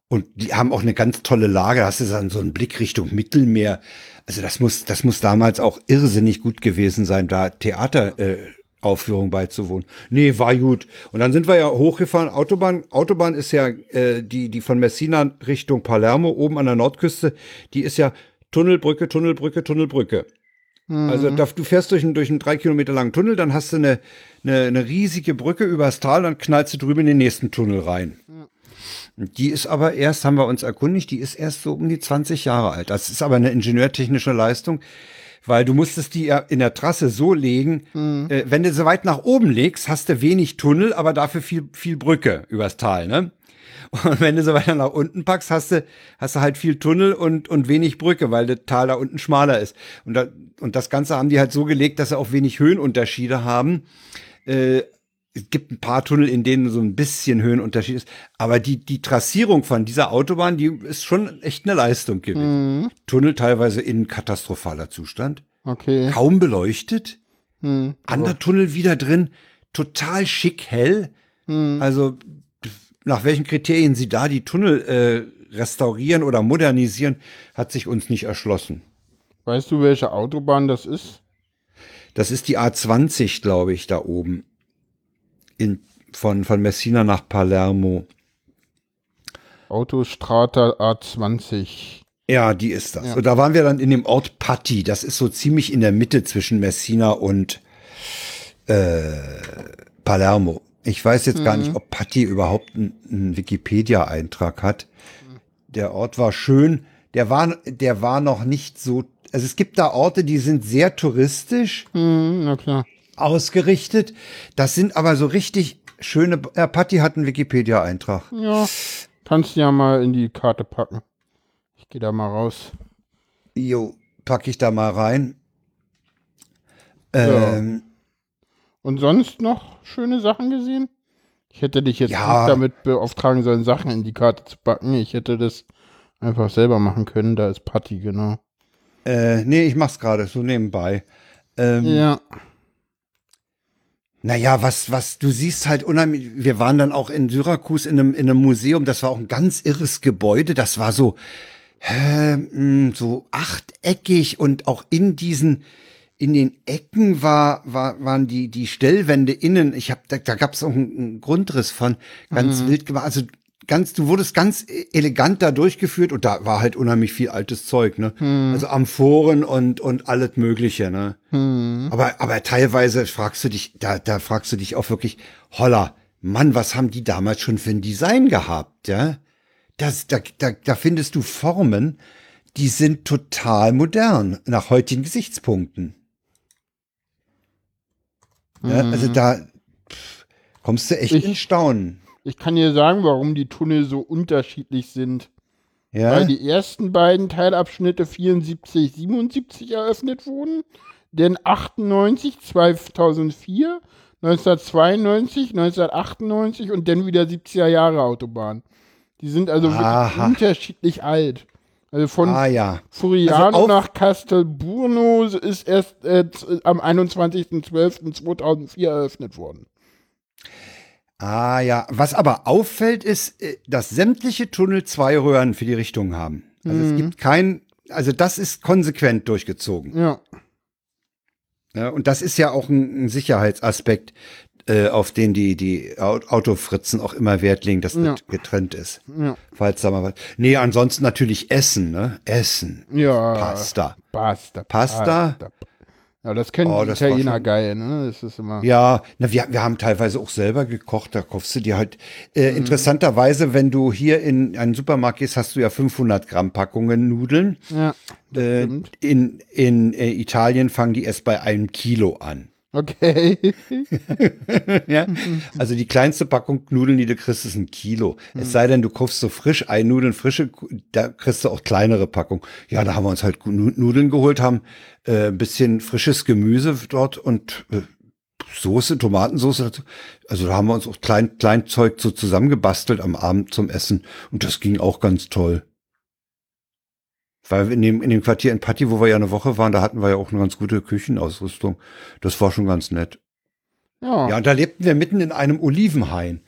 Und die haben auch eine ganz tolle Lage. Da hast du dann so einen Blick Richtung Mittelmeer. Also das muss, das muss damals auch irrsinnig gut gewesen sein, da Theater, äh, Aufführung beizuwohnen. Nee, war gut. Und dann sind wir ja hochgefahren. Autobahn, Autobahn ist ja äh, die, die von Messina Richtung Palermo oben an der Nordküste. Die ist ja Tunnelbrücke, Tunnelbrücke, Tunnelbrücke. Also da, du fährst durch einen, durch einen drei Kilometer langen Tunnel, dann hast du eine, eine, eine riesige Brücke übers Tal, dann knallst du drüber in den nächsten Tunnel rein. Die ist aber erst, haben wir uns erkundigt, die ist erst so um die 20 Jahre alt. Das ist aber eine ingenieurtechnische Leistung, weil du musstest die ja in der Trasse so legen, äh, wenn du so weit nach oben legst, hast du wenig Tunnel, aber dafür viel, viel Brücke übers Tal, ne? Und wenn du so weiter nach unten packst, hast du, hast du halt viel Tunnel und, und wenig Brücke, weil das Tal da unten schmaler ist. Und, da, und das Ganze haben die halt so gelegt, dass sie auch wenig Höhenunterschiede haben. Äh, es gibt ein paar Tunnel, in denen so ein bisschen Höhenunterschied ist. Aber die, die Trassierung von dieser Autobahn, die ist schon echt eine Leistung gewesen. Tunnel teilweise in katastrophaler Zustand. Okay. Kaum beleuchtet. Hm. Anderer Tunnel wieder drin. Total schick hell. Also, nach welchen Kriterien sie da die Tunnel äh, restaurieren oder modernisieren, hat sich uns nicht erschlossen. Weißt du, welche Autobahn das ist? Das ist die A20, glaube ich, da oben. In, von, von Messina nach Palermo. Autostrata A20. Ja, die ist das. Ja. Und da waren wir dann in dem Ort Patti. Das ist so ziemlich in der Mitte zwischen Messina und äh, Palermo. Ich weiß jetzt gar nicht, ob Patti überhaupt einen, einen Wikipedia-Eintrag hat. Der Ort war schön. Der war, der war noch nicht so. Also es gibt da Orte, die sind sehr touristisch Hm, na klar. ausgerichtet. Das sind aber so richtig schöne. Äh, Patti hat einen Wikipedia-Eintrag. Ja, kannst du ja mal in die Karte packen. Ich gehe da mal raus. Jo, pack ich da mal rein. Ja. Und sonst noch schöne Sachen gesehen? Ich hätte dich jetzt Ja. nicht damit beauftragen sollen, Sachen in die Karte zu packen. Ich hätte das einfach selber machen können. Da ist Patti, genau. Äh, nee, ich mach's gerade so nebenbei. Ähm, Ja. Naja, was, was, du siehst halt unheimlich, wir waren dann auch in Syrakus in einem, in einem Museum, das war auch ein ganz irres Gebäude, das war so, äh, so achteckig und auch in diesen, in den Ecken war, war, waren die, die Stellwände innen, ich hab, da, da gab's auch einen, einen Grundriss von, ganz wild gemacht, also ganz, du wurdest ganz elegant da durchgeführt und da war halt unheimlich viel altes Zeug, ne? Also Amphoren und, und alles Mögliche, ne? Aber, aber teilweise fragst du dich, da, da fragst du dich auch wirklich, holla, Mann, was haben die damals schon für ein Design gehabt, ja? Das, da, da, da findest du Formen, die sind total modern nach heutigen Gesichtspunkten. Ja, also da pff, kommst du echt Ich- in Staunen. Ich kann dir sagen, warum die Tunnel so unterschiedlich sind. Ja, Weil die ersten beiden Teilabschnitte 74, 77 eröffnet wurden, dann 98, 2004, 1992, 1998 und dann wieder 70er Jahre Autobahn. Die sind also wirklich Aha. unterschiedlich alt. Also von ah ja. Furiano Also nach Castelburno ist erst äh, z- am 21.12.2004 eröffnet worden. Ah ja, was aber auffällt, ist, äh, dass sämtliche Tunnel zwei Röhren für die Richtung haben. Also es gibt kein, also das ist konsequent durchgezogen. Ja. Ja, und das ist ja auch ein, ein Sicherheitsaspekt, äh, auf den die, die Au- Autofritzen auch immer Wert legen, dass Ja. das getrennt ist. Ja. Falls da mal was. Nee, ansonsten natürlich Essen, ne? Essen. Ja. Pasta. Pasta. Pasta? Ja, das kennen Oh, die das Italiener geil, ne? Das ist immer. Ja, na, wir, wir haben teilweise auch selber gekocht, da kaufst du dir halt. Äh, Mhm. Interessanterweise, wenn du hier in einen Supermarkt gehst, hast du ja 500 Gramm Packungen Nudeln. Ja. Äh, in in äh, Italien fangen die erst bei einem Kilo an. Okay. ja? Also die kleinste Packung Nudeln, die du kriegst, ist ein Kilo. Es sei denn, du kaufst so frisch ein Nudeln, frische, da kriegst du auch kleinere Packungen. Ja, da haben wir uns halt Nu- Nudeln geholt, haben äh, ein bisschen frisches Gemüse dort und äh, Soße, Tomatensoße. dazu. Also da haben wir uns auch klein, klein Zeug so zusammengebastelt am Abend zum Essen und das ging auch ganz toll. Weil in dem, in dem Quartier in Patti, wo wir ja eine Woche waren, da hatten wir ja auch eine ganz gute Küchenausrüstung. Das war schon ganz nett. Ja. Ja, und da lebten wir mitten in einem Olivenhain.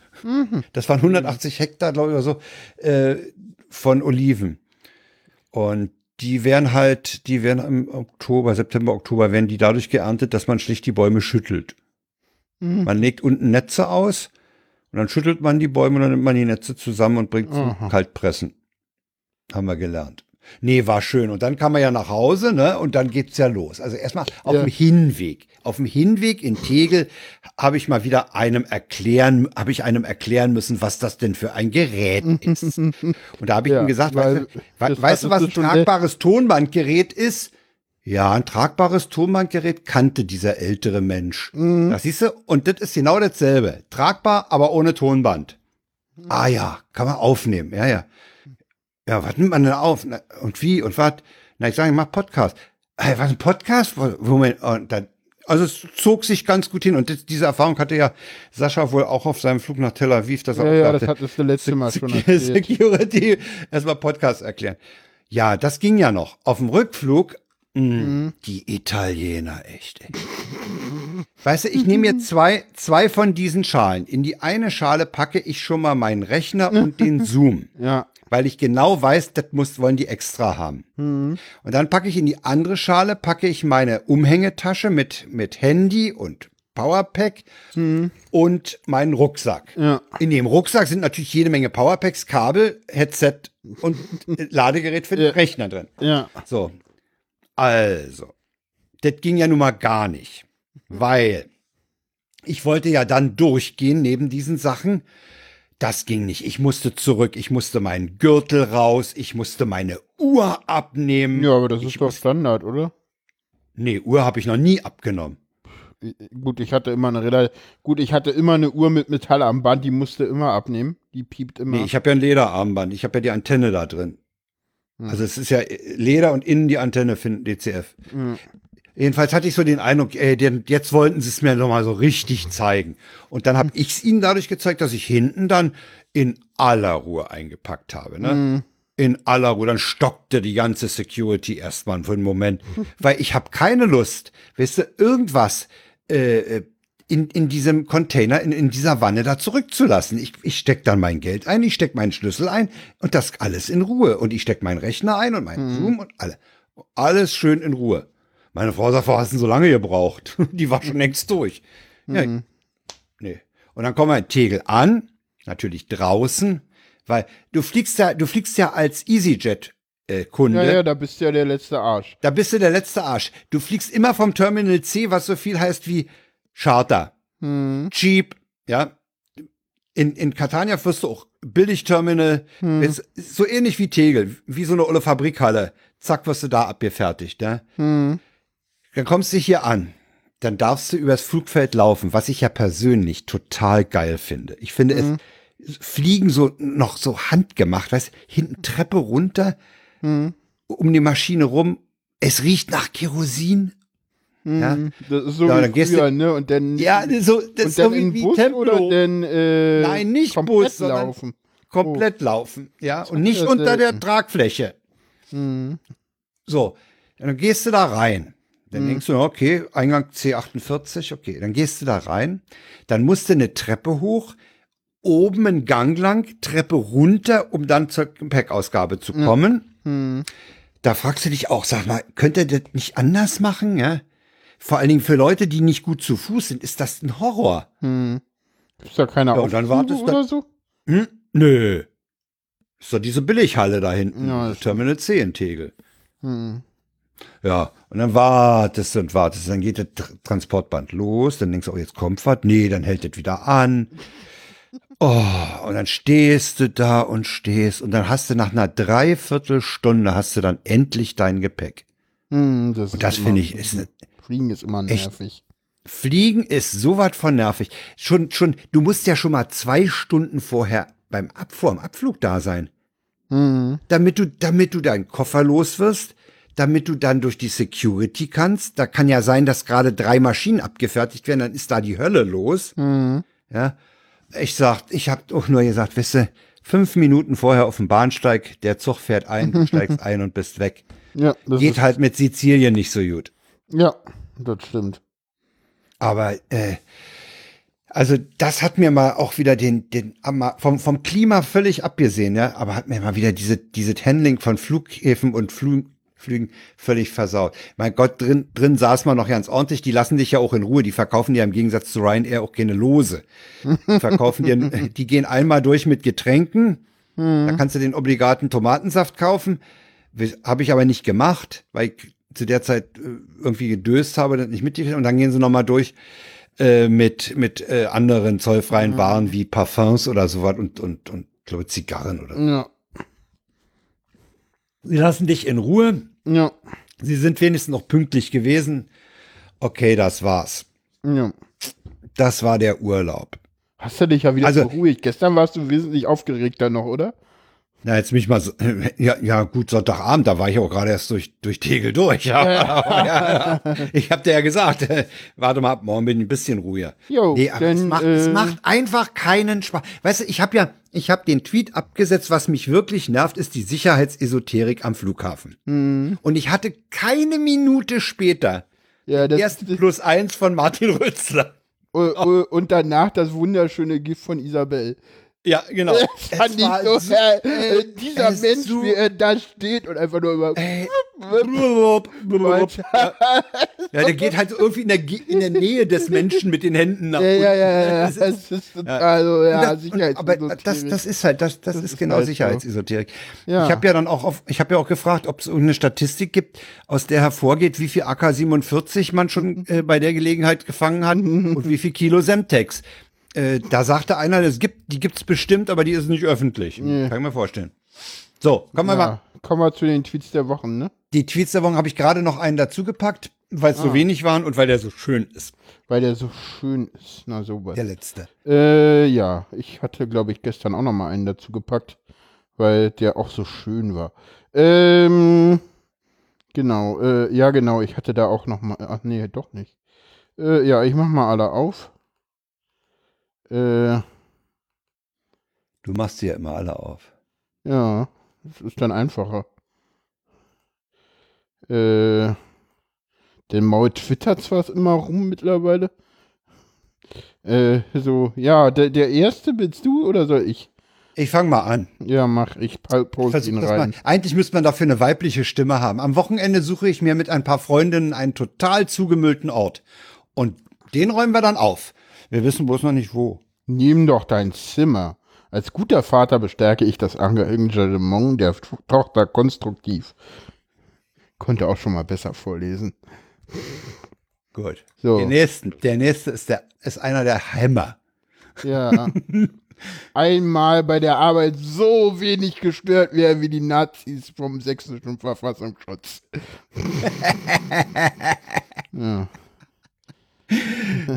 Das waren 180 Hektar, glaube ich, oder so, äh, von Oliven. Und die werden halt, die werden im Oktober, September, Oktober, werden die dadurch geerntet, dass man schlicht die Bäume schüttelt. Mhm. Man legt unten Netze aus und dann schüttelt man die Bäume und dann nimmt man die Netze zusammen und bringt zum Aha. Kaltpressen. Haben wir gelernt. Nee, war schön. Und dann kam man ja nach Hause, ne? Und dann geht's ja los. Also erstmal auf Ja. dem Hinweg. Auf dem Hinweg in Tegel habe ich mal wieder einem erklären, habe ich einem erklären müssen, was das denn für ein Gerät ist. Und da habe ich Ja, ihm gesagt, weil weißt, weißt du, was ein schon- tragbares Tonbandgerät ist? Ja, ein tragbares Tonbandgerät kannte dieser ältere Mensch. Mhm. Das siehst du? Und das ist genau dasselbe. Tragbar, aber ohne Tonband. Ah ja, kann man aufnehmen. Ja, ja. Ja, was nimmt man denn auf? Na, und wie und was? Na, ich sage, ich mach Podcast. Hey, was ein Podcast? Moment, und dann, also es zog sich ganz gut hin. Und das, diese Erfahrung hatte ja Sascha wohl auch auf seinem Flug nach Tel Aviv. Dass er Ja, auch ja, sagte, das hattest du letzte Mal schon erzählt. Security erstmal Podcast erklären. Ja, das ging ja noch. Auf dem Rückflug, mh, Mhm. die Italiener, echt. Ey. Weißt du, ich nehme mir zwei, zwei von diesen Schalen. In die eine Schale packe ich schon mal meinen Rechner und den Zoom. Ja. Weil ich genau weiß, das muss, wollen die extra haben. Und dann packe ich in die andere Schale, packe ich meine Umhängetasche mit, mit Handy und Powerpack und meinen Rucksack. Ja. In dem Rucksack sind natürlich jede Menge Powerpacks, Kabel, Headset und Ladegerät für den Ja. Rechner drin. Ja. So. Also. Das ging ja nun mal gar nicht. Weil ich wollte ja dann durchgehen neben diesen Sachen. Das ging nicht. Ich musste zurück. Ich musste meinen Gürtel raus. Ich musste meine Uhr abnehmen. Ja, aber das ich ist doch Standard, oder? Nee, Uhr habe ich noch nie abgenommen. Gut, ich hatte immer eine relativ. Gut, ich hatte immer eine Uhr mit Metall am Band, die musste immer abnehmen. Die piept immer. Nee, ich habe ja ein Lederarmband. Ich habe ja die Antenne da drin. Also es ist ja Leder und innen die Antenne für den DCF. Jedenfalls hatte ich so den Eindruck, ey, denn jetzt wollten sie es mir noch mal so richtig zeigen. Und dann habe ich es ihnen dadurch gezeigt, dass ich hinten dann in aller Ruhe eingepackt habe. Ne? In aller Ruhe. Dann stockte die ganze Security erstmal für einen Moment. Weil ich habe keine Lust, weißt du, irgendwas äh, in, in diesem Container, in, in dieser Wanne da zurückzulassen. Ich, ich steck dann mein Geld ein, ich steck meinen Schlüssel ein und das alles in Ruhe. Und ich steck meinen Rechner ein und meinen Zoom und alle. Alles schön in Ruhe. Meine Frau sagt, warum hast du so lange gebraucht? Die war schon längst durch. Ja, nee. Und dann kommen wir in Tegel an, natürlich draußen, weil du fliegst ja, du fliegst ja als EasyJet-Kunde. ja, ja, da bist du ja der letzte Arsch. Da bist du der letzte Arsch. Du fliegst immer vom Terminal C, was so viel heißt wie Charter. Cheap, ja. In, in Catania wirst du auch Billigterminal, Ist so ähnlich wie Tegel, wie so eine olle Fabrikhalle. Zack, wirst du da abgefertigt, ne? Dann kommst du hier an. Dann darfst du übers Flugfeld laufen, was ich ja persönlich total geil finde. Ich finde es Fliegen so noch so handgemacht, weißt hinten Treppe runter, um die Maschine rum. Es riecht nach Kerosin. Ja, Das ist so Ja, wie dann gehst früher, du- ne? Und dann, ja so, das ist dann so wie, in Bus Templo. oder dann äh, Nein, nicht komplett Bus, laufen. komplett laufen, ja, und nicht unter der selten. Tragfläche. So, dann gehst du da rein. Dann denkst du, okay, Eingang C48, okay, dann gehst du da rein. Dann musst du eine Treppe hoch, oben einen Gang lang, Treppe runter, um dann zur Gepäckausgabe zu kommen. Da fragst du dich auch, sag mal, könnt ihr das nicht anders machen, ja? Vor allen Dingen für Leute, die nicht gut zu Fuß sind, ist das ein Horror. Ist da keiner Ja, und dann wartest du- oder so? Hm? Nö. Ist doch diese Billighalle da hinten. Ja, Terminal C in Tegel. Ja, und dann wartest du und wartest. Dann geht das Tr- Transportband los. Dann denkst du, oh, jetzt kommt was. Nee, dann hält das wieder an. Oh, und dann stehst du da und stehst. Und dann hast du nach einer Dreiviertelstunde hast du dann endlich dein Gepäck. Hm, das Und das finde ich, ist eine, Fliegen ist immer nervig. Fliegen ist so was von nervig. Schon, schon, du musst ja schon mal zwei Stunden vorher beim Ab, vor dem Abflug da sein. Damit du, damit du deinen Koffer los wirst, damit du dann durch die Security kannst. Da kann ja sein, dass gerade drei Maschinen abgefertigt werden, dann ist da die Hölle los. Ja. Ich sag, ich habe auch nur gesagt, weißt du, fünf Minuten vorher auf dem Bahnsteig, der Zug fährt ein, du steigst ein und bist weg. Ja, das Geht halt mit Sizilien nicht so gut. ja, das stimmt. Aber äh, also das hat mir mal auch wieder den, den vom, vom Klima völlig abgesehen, ja, aber hat mir mal wieder diese, diese Handling von Flughäfen und Flü Flügen völlig versaut. Mein Gott, drin, drin saß man noch ganz ordentlich, die lassen dich ja auch in Ruhe, die verkaufen dir im Gegensatz zu Ryanair auch keine Lose. Die verkaufen dir, die gehen einmal durch mit Getränken, da kannst du den obligaten Tomatensaft kaufen. Habe ich aber nicht gemacht, weil ich zu der Zeit äh, irgendwie gedöst habe, das nicht mitgekriegt. Und dann gehen sie nochmal durch äh, mit, mit äh, anderen zollfreien Waren wie Parfums oder sowas und, und, und glaube Zigarren oder so. Ja, Sie lassen dich in Ruhe. Ja, Sie sind wenigstens noch pünktlich gewesen. Okay, das war's. ja. Das war der Urlaub. Hast du dich ja wieder Also- beruhigt. Gestern warst du wesentlich aufgeregter noch, oder? Na, jetzt mich mal so, ja, ja, gut, Sonntagabend, da war ich auch gerade erst durch, durch Tegel durch. Ja, ja, ich hab dir ja gesagt, äh, warte mal ab, morgen bin ich ein bisschen ruhiger. Jo, nee, aber es, denn, macht, es äh, macht einfach keinen Spaß. Weißt du, ich habe ja, ich habe den Tweet abgesetzt, was mich wirklich nervt, ist die Sicherheitsesoterik am Flughafen. Mhm. Und ich hatte keine Minute später, Ja, das, Erst plus eins von Martin Rützler. und, und danach das wunderschöne Gift von Isabel. Ja, genau. Das fand ich war so, so- äh, äh, äh, dieser es Mensch, so- wie er da steht und einfach nur über. Ey. Ja, ja, der geht halt so irgendwie in der, in der Nähe des Menschen mit den Händen nach Ja, unten. ja, ja, ja, Das ist- das ist total so, ja, das- und- Sicherheits aber das, das ist halt, das, das, ist ist genau halt so. Sicherheitsesoterik. Ja. Ich habe ja dann auch auf, ich habe ja auch gefragt, ob es irgendeine Statistik gibt, aus der hervorgeht, wie viel AK-47 man schon äh, bei der Gelegenheit gefangen hat und wie viel Kilo Semtex. Äh, da sagte einer, es gibt, die gibt's bestimmt, aber die ist nicht öffentlich. Kann ich mir vorstellen. So, kommen wir mal. ja, kommen wir zu den Tweets der Wochen, ne? Die Tweets der Woche habe ich gerade noch einen dazugepackt, weil es so wenig waren und weil der so schön ist. Weil der so schön ist. Na, sowas. Der letzte. Äh, ja, ich hatte, glaube ich, gestern auch noch mal einen dazu gepackt, weil der auch so schön war. Ähm, genau, äh, ja, genau, ich hatte da auch noch mal, ach nee, doch nicht. Äh, ja, ich mach mal alle auf. Äh, Du machst sie ja immer alle auf. ja, das ist dann einfacher. Äh, denn Maul twittert zwar immer rum mittlerweile. Äh, so, ja, der, der erste willst du oder soll ich? Ich fange mal an. Ja, mach ich. Post ihn rein. mal. Eigentlich müsste man dafür eine weibliche Stimme haben. Am Wochenende suche ich mir mit ein paar Freundinnen einen total zugemüllten Ort. Und den räumen wir dann auf. Wir wissen bloß noch nicht wo. Nimm doch dein Zimmer. Als guter Vater bestärke ich das Engagement der To- Tochter konstruktiv. Konnte auch schon mal besser vorlesen. Gut. So. Der nächste, der nächste ist, der, ist einer der Hämmer. Ja. Einmal bei der Arbeit so wenig gestört werden wie die Nazis vom sächsischen Verfassungsschutz. ja.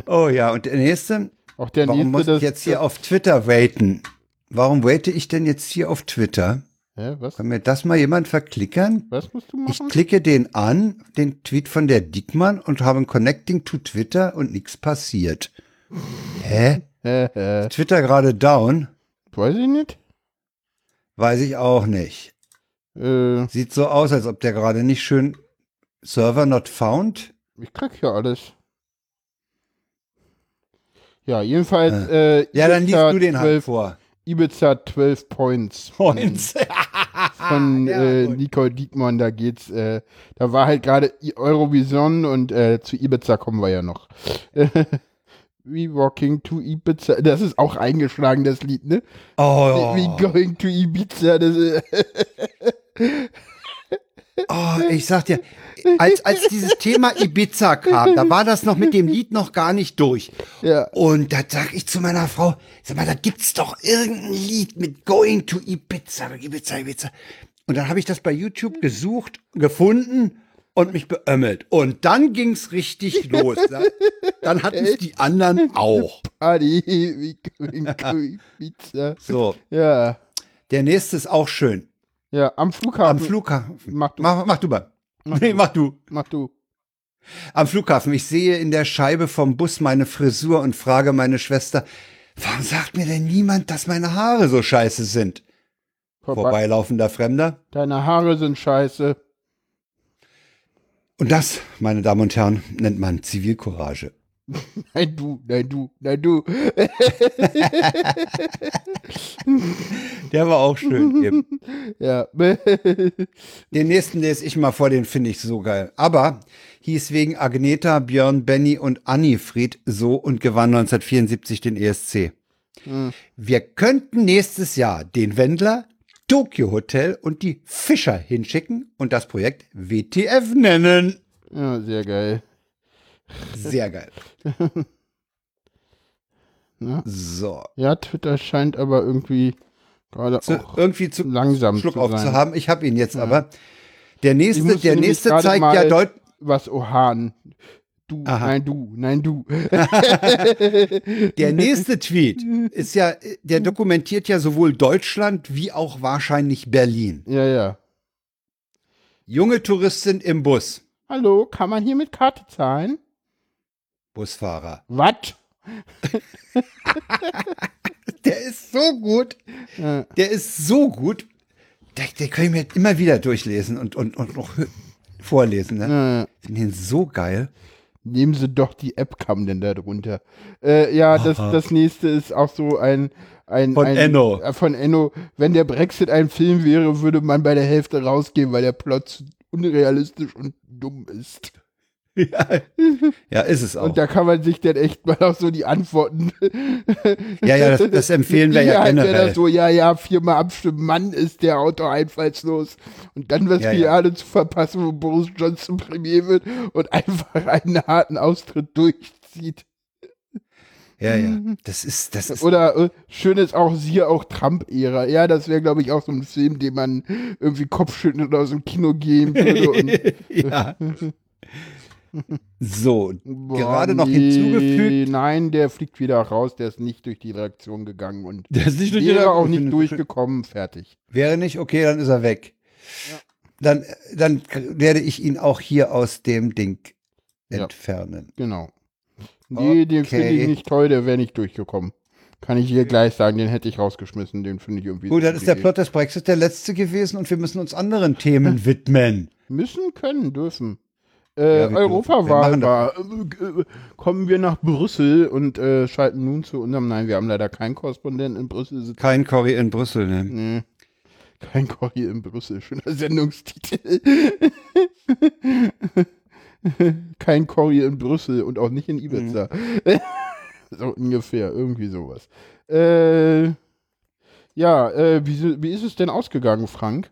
Oh ja, und der nächste, Auch der warum muss ich jetzt hier auf Twitter waiten? Warum wate ich denn jetzt hier auf Twitter? Hä, was? Kann mir das mal jemand verklickern? Was musst du Ich machen? klicke den an, den Tweet von der Dickmann und habe ein Connecting to Twitter und nichts passiert. Hä? Hä. Twitter gerade down? Weiß ich nicht. Weiß ich auch nicht. Äh, Sieht so aus, als ob der gerade nicht schön Server not found. ich krieg hier alles. Ja, jedenfalls. Äh, Ja, dann liest Ibiza du den halt 12 vor. Ibiza 12 Points. Points. Von Ja, äh. Nicole Diekmann, da geht's, äh, da war halt gerade Eurovision und äh, zu Ibiza kommen wir ja noch. We walking to Ibiza, das ist auch eingeschlagen, das Lied, ne? Oh, We going to Ibiza, das ist, oh, ich sag dir, als, als dieses Thema Ibiza kam, da war das noch mit dem Lied noch gar nicht durch. ja. Und da sag ich zu meiner Frau, sag mal, da gibt's doch irgendein Lied mit Going to Ibiza, Ibiza, Ibiza. Und dann habe ich das bei YouTube gesucht, gefunden und mich beömmelt. Und dann ging's richtig los. ne? Dann hatten es die anderen auch. Party, to Ibiza. So, Ja, der nächste ist auch schön. Ja, am Flughafen. Am Flughafen. Mach du. Mach, mach du mal. Nee, mach du. Mach du. Am Flughafen. Ich sehe in der Scheibe vom Bus meine Frisur und frage meine Schwester, warum sagt mir denn niemand, dass meine Haare so scheiße sind? Vorbei. Vorbeilaufender Fremder. Deine Haare sind scheiße. Und das, meine Damen und Herren, nennt man Zivilcourage. Nein, du, nein, du, nein, du. Der war auch schön eben. Ja. Den nächsten lese ich mal vor, den finde ich so geil. Aber hieß wegen Agneta, Björn, Benny und Annifried so und gewann 1974 den ESC. Wir könnten nächstes Jahr den Wendler, Tokyo Hotel und die Fischer hinschicken und das Projekt WTF nennen. ja, sehr geil. Sehr geil. Ja. So. Ja, Twitter scheint aber irgendwie gerade Zu, auch irgendwie zu langsam Schluck zu auf sein. zu haben. Ich habe ihn jetzt aber. Der nächste, der nächste zeigt ja deutlich. Was Ohan. Du, Aha. nein, du, nein, du. Der nächste Tweet ist ja, der dokumentiert ja sowohl Deutschland wie auch wahrscheinlich Berlin. ja, ja. Junge Touristin im Bus. Hallo, kann man hier mit Karte zahlen? Busfahrer. Was? Der ist so gut. Ja. Der ist so gut. Der, der kann ich mir immer wieder durchlesen und, und, und noch vorlesen. Ne? Ja, Ich finde den so geil. Nehmen Sie doch die App, kam denn da drunter. Äh, ja, das, das nächste ist auch so ein. ein Von ein, Enno. Äh, von Enno. Wenn der Brexit ein Film wäre, würde man bei der Hälfte rausgehen, weil der Plot unrealistisch und dumm ist. Ja, ja ist es auch. Und da kann man sich dann echt mal auch so die Antworten. ja, ja, das, das empfehlen wir ja wäre generell. so, ja, ja, viermal abstimmen, Mann, ist der Autor einfallslos. Und dann das Ja, ja. Finale zu verpassen, wo Boris Johnson Premier wird und einfach einen harten Austritt durchzieht. Ja, ja. Das ist, das ist. Oder äh, schön ist auch, siehe auch Trump-Ära. Ja, das wäre, glaube ich, auch so ein Film, den man irgendwie Kopfschütteln oder aus dem Kino gehen würde. Und, ja. So, Boah, gerade noch nee, hinzugefügt. Nein, der fliegt wieder raus, der ist nicht durch die Redaktion gegangen und Der ist nicht durch die wäre auch nicht durchgekommen, fertig. Wäre nicht, okay, dann ist er weg. Dann, dann werde ich ihn auch hier aus dem Ding Ja. entfernen. Genau. Nee, den finde ich Okay. nicht toll, der wäre nicht durchgekommen. Kann ich hier gleich sagen, den hätte ich rausgeschmissen, den finde ich irgendwie. Gut, dann ist der. Plot des Brexit der letzte gewesen und wir müssen uns anderen Themen widmen. Müssen, können, dürfen. Äh, Ja, Europawahl war. Äh, äh, kommen wir nach Brüssel und äh, schalten nun zu unserem. Nein, wir haben leider keinen Korrespondenten in Brüssel sitzen. Kein Cory in Brüssel, ne? Nee. Kein Corrie in Brüssel. Schöner Sendungstitel. Kein Corrie in Brüssel und auch nicht in Ibiza. so ungefähr, irgendwie sowas. Äh, ja, äh, wie, wie ist es denn ausgegangen, Frank?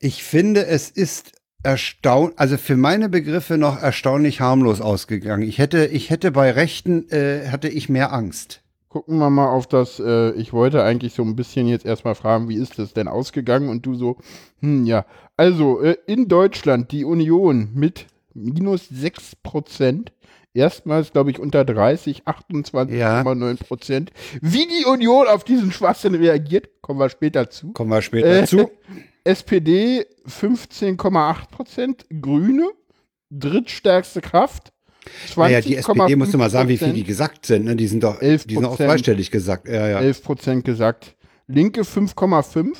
Ich finde, es ist erstaunlich, also für meine Begriffe noch erstaunlich harmlos ausgegangen. Ich hätte, ich hätte bei Rechten, äh, hatte ich mehr Angst. Gucken wir mal auf das, äh, ich wollte eigentlich so ein bisschen jetzt erstmal fragen, wie ist das denn ausgegangen? Und du so, hm, ja. Also, äh, in Deutschland die Union mit minus 6%. Erstmals, glaube ich, unter 30, 28,9 Prozent. Wie die Union auf diesen Schwachsinn reagiert, kommen wir später zu. Kommen wir später Äh, zu. SPD 15,8 Prozent. Grüne, drittstärkste Kraft. 20,5 Naja, die SPD musst du mal sagen, wie viel die gesagt sind. Ne? Die sind doch, 11 die sind auch zweistellig gesagt. Ja, ja. 11 Prozent gesagt. Linke 5,5.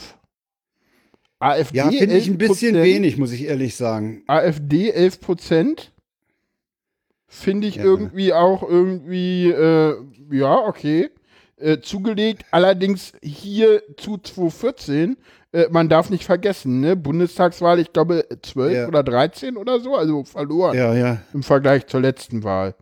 AfD Ja, finde ich ein bisschen 11%. wenig, muss ich ehrlich sagen. AfD 11 Prozent. Finde ich Ja. irgendwie auch irgendwie, äh, ja, okay. Äh, zugelegt. Allerdings hier zu 2014, äh, man darf nicht vergessen, ne? Bundestagswahl, ich glaube 12 Ja. oder 13 oder so, also verloren Ja, ja. im Vergleich zur letzten Wahl.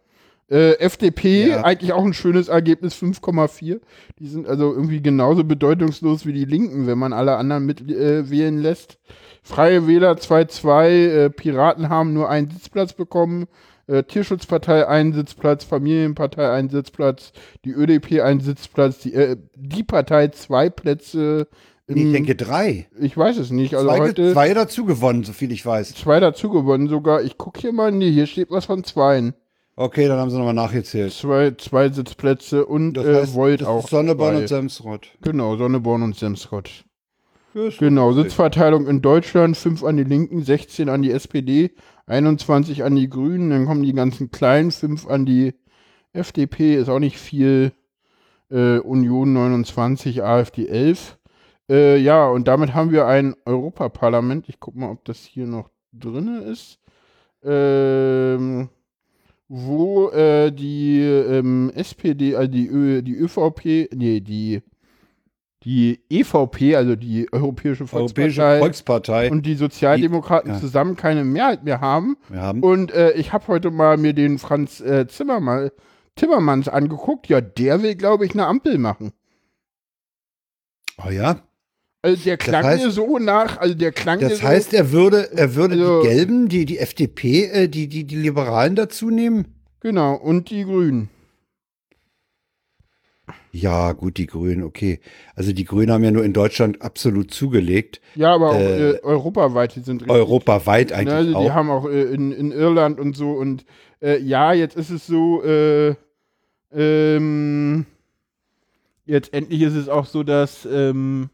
Äh, FDP, eigentlich auch ein schönes Ergebnis, 5,4. Die sind also irgendwie genauso bedeutungslos wie die Linken, wenn man alle anderen mit äh, wählen lässt. Freie Wähler 2,2, äh, Piraten haben nur einen Sitzplatz bekommen. Äh, Tierschutzpartei einen Sitzplatz, Familienpartei einen Sitzplatz, die ÖDP einen Sitzplatz, die, äh, die Partei zwei Plätze. im- Ich denke drei. ich weiß es nicht. Also zwei, heute zwei dazu gewonnen, so viel ich weiß. zwei dazu gewonnen sogar. Ich gucke hier mal, nee, hier steht was von zweien. Okay, dann haben sie nochmal nachgezählt. Zwei, zwei Sitzplätze und Das äh, heißt, Volt das auch. Sonneborn und Semsrott. Genau, Sonneborn und Semsrott. Genau. Sitzverteilung in Deutschland, 5 an die Linken, 16 an die SPD, 21 an die Grünen, dann kommen die ganzen Kleinen, 5 an die FDP, ist auch nicht viel, äh, Union 29, AfD 11. Äh, ja, und damit haben wir ein Europaparlament. Ich guck mal, ob das hier noch drin ist. Ähm, wo äh, die ähm, SPD, also die, Ö, die ÖVP, nee, die, die EVP, also die Europäische Europäische Volkspartei Volkspartei. und die Sozialdemokraten ja. zusammen keine Mehrheit mehr haben. wir haben Und äh, ich habe heute mal mir den Franz äh, Zimmermann, Timmermans angeguckt. Ja, der will, glaube ich, eine Ampel machen. oh ja. Also der klang heißt- mir so nach, also der klang Das so, heißt, er würde, er würde Also- die Gelben, die, die FDP, äh, die, die, die Liberalen dazu nehmen? genau, und die Grünen. Ja, gut, die Grünen, okay. Also die Grünen haben ja nur in Deutschland absolut zugelegt. Ja, aber auch Äh, äh, europaweit, die sind richtig. Europaweit eigentlich Ne, also die auch. haben auch äh, in, in Irland und so und äh, ja, jetzt ist es so, äh, ähm, jetzt endlich ist es auch so, dass ähm,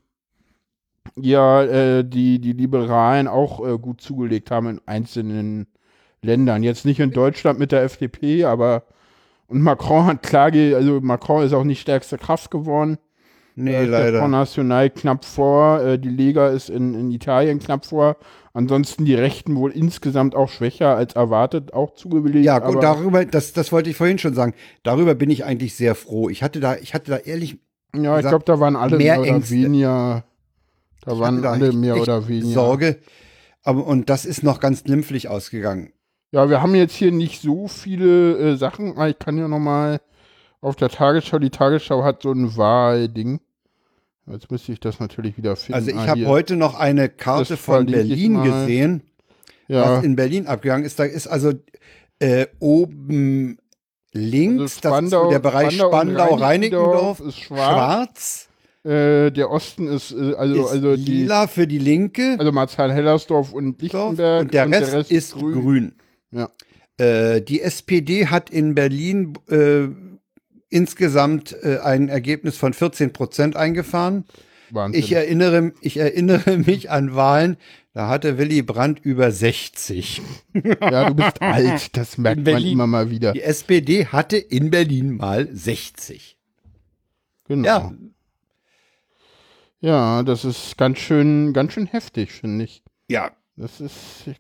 ja die, die Liberalen auch gut zugelegt haben in einzelnen Ländern. Jetzt nicht in Deutschland mit der FDP, aber und Macron hat klar, ge also Macron ist auch nicht stärkste Kraft geworden. Nee, äh, leider. Der Front National knapp vor, äh, die Lega ist in, in Italien knapp vor. Ansonsten die Rechten wohl insgesamt auch schwächer als erwartet, auch zugebilligt. Ja, und darüber, das, das wollte ich vorhin schon sagen. Darüber bin ich eigentlich sehr froh. Ich hatte da, ich hatte da ehrlich, ja, ich gesagt, glaube, da waren alle mehr mehr, oder Ängste. weniger. Da ich waren da alle mehr oder weniger. Sorge. Aber, und das ist noch ganz glimpflich ausgegangen. Ja, wir haben jetzt hier nicht so viele äh, Sachen. aber Ich kann ja noch mal auf der Tagesschau, die Tagesschau hat so ein Wahlding. Jetzt müsste ich das natürlich wieder finden. Also ich Ah, habe heute noch eine Karte von Berlin gesehen, ja, was in Berlin abgegangen ist. Da ist also äh, oben links, das ist der Bereich Spandau Spandau-Reinickendorf, ist schwarz. schwarz, Äh, der Osten ist äh, also ist also die lila für die Linke also Marzahn-Hellersdorf und Lichtenberg und der Rest, ist grün. Ja. Äh, die SPD hat in Berlin äh, insgesamt äh, ein Ergebnis von 14 Prozent eingefahren. Wahnsinn. Ich erinnere, ich erinnere mich an Wahlen, da hatte Willy Brandt über 60. ja, du bist alt, das merkt man immer mal wieder. Die SPD hatte in Berlin mal 60. Genau. Ja, Ja, das ist ganz schön, ganz schön heftig, finde ich. ja, Das ist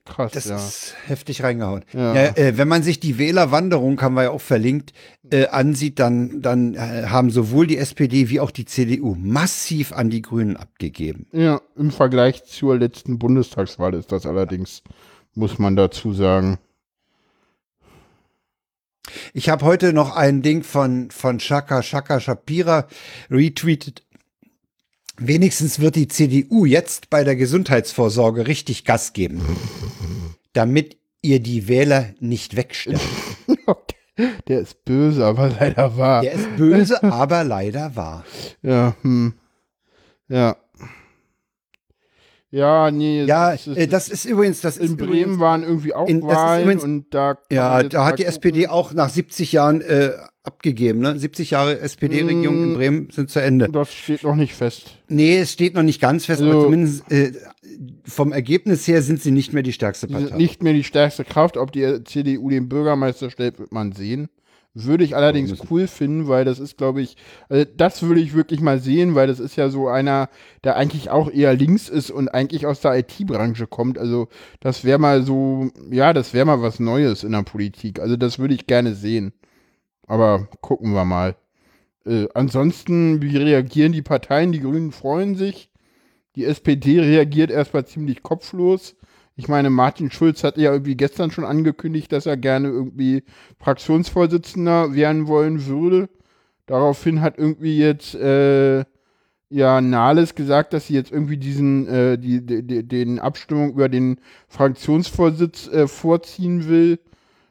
krass, das ja. ist heftig reingehauen. Ja. Ja. äh, wenn man sich die Wählerwanderung, haben wir ja auch verlinkt, äh, ansieht, dann, dann äh, haben sowohl die SPD wie auch die CDU massiv an die Grünen abgegeben. Ja, im Vergleich zur letzten Bundestagswahl ist das allerdings, muss man dazu sagen. Ich habe heute noch ein Ding von, von Shaka Shaka Shapira retweetet. Wenigstens wird die CDU jetzt bei der Gesundheitsvorsorge richtig Gas geben, damit ihr die Wähler nicht wegsterben. Der ist böse, aber leider wahr. Der ist böse, aber leider wahr. Ja, hm. Ja. Ja, nee. Ja, ist- äh, das ist übrigens, das ist in Bremen übrigens, waren irgendwie auch in- das ist Wahlen übrigens- und da ja, da hat die gucken. SPD auch nach 70 Jahren äh, abgegeben. Ne? 70 Jahre SPD-Regierung in Mm. Bremen sind zu Ende. Das steht noch nicht fest. Nee, es steht noch nicht ganz fest, aber Also- zumindest äh, vom Ergebnis her sind sie nicht mehr die stärkste Partei. nicht mehr die stärkste Kraft. Ob die CDU den Bürgermeister stellt, wird man sehen. Würde ich allerdings cool finden, weil das ist, glaube ich, also das würde ich wirklich mal sehen, weil das ist ja so einer, der eigentlich auch eher links ist und eigentlich aus der IT-Branche kommt. Also das wäre mal so, ja, das wäre mal was Neues in der Politik. Also das würde ich gerne sehen. Aber gucken wir mal. Äh, ansonsten, wie reagieren die Parteien? Die Grünen freuen sich. Die SPD reagiert erstmal ziemlich kopflos. Ich meine, Martin Schulz hatte ja irgendwie gestern schon angekündigt, dass er gerne irgendwie Fraktionsvorsitzender werden wollen würde. Daraufhin hat irgendwie jetzt äh, ja Nahles gesagt, dass sie jetzt irgendwie diesen äh, die, die, die, den Abstimmung über den Fraktionsvorsitz äh, vorziehen will.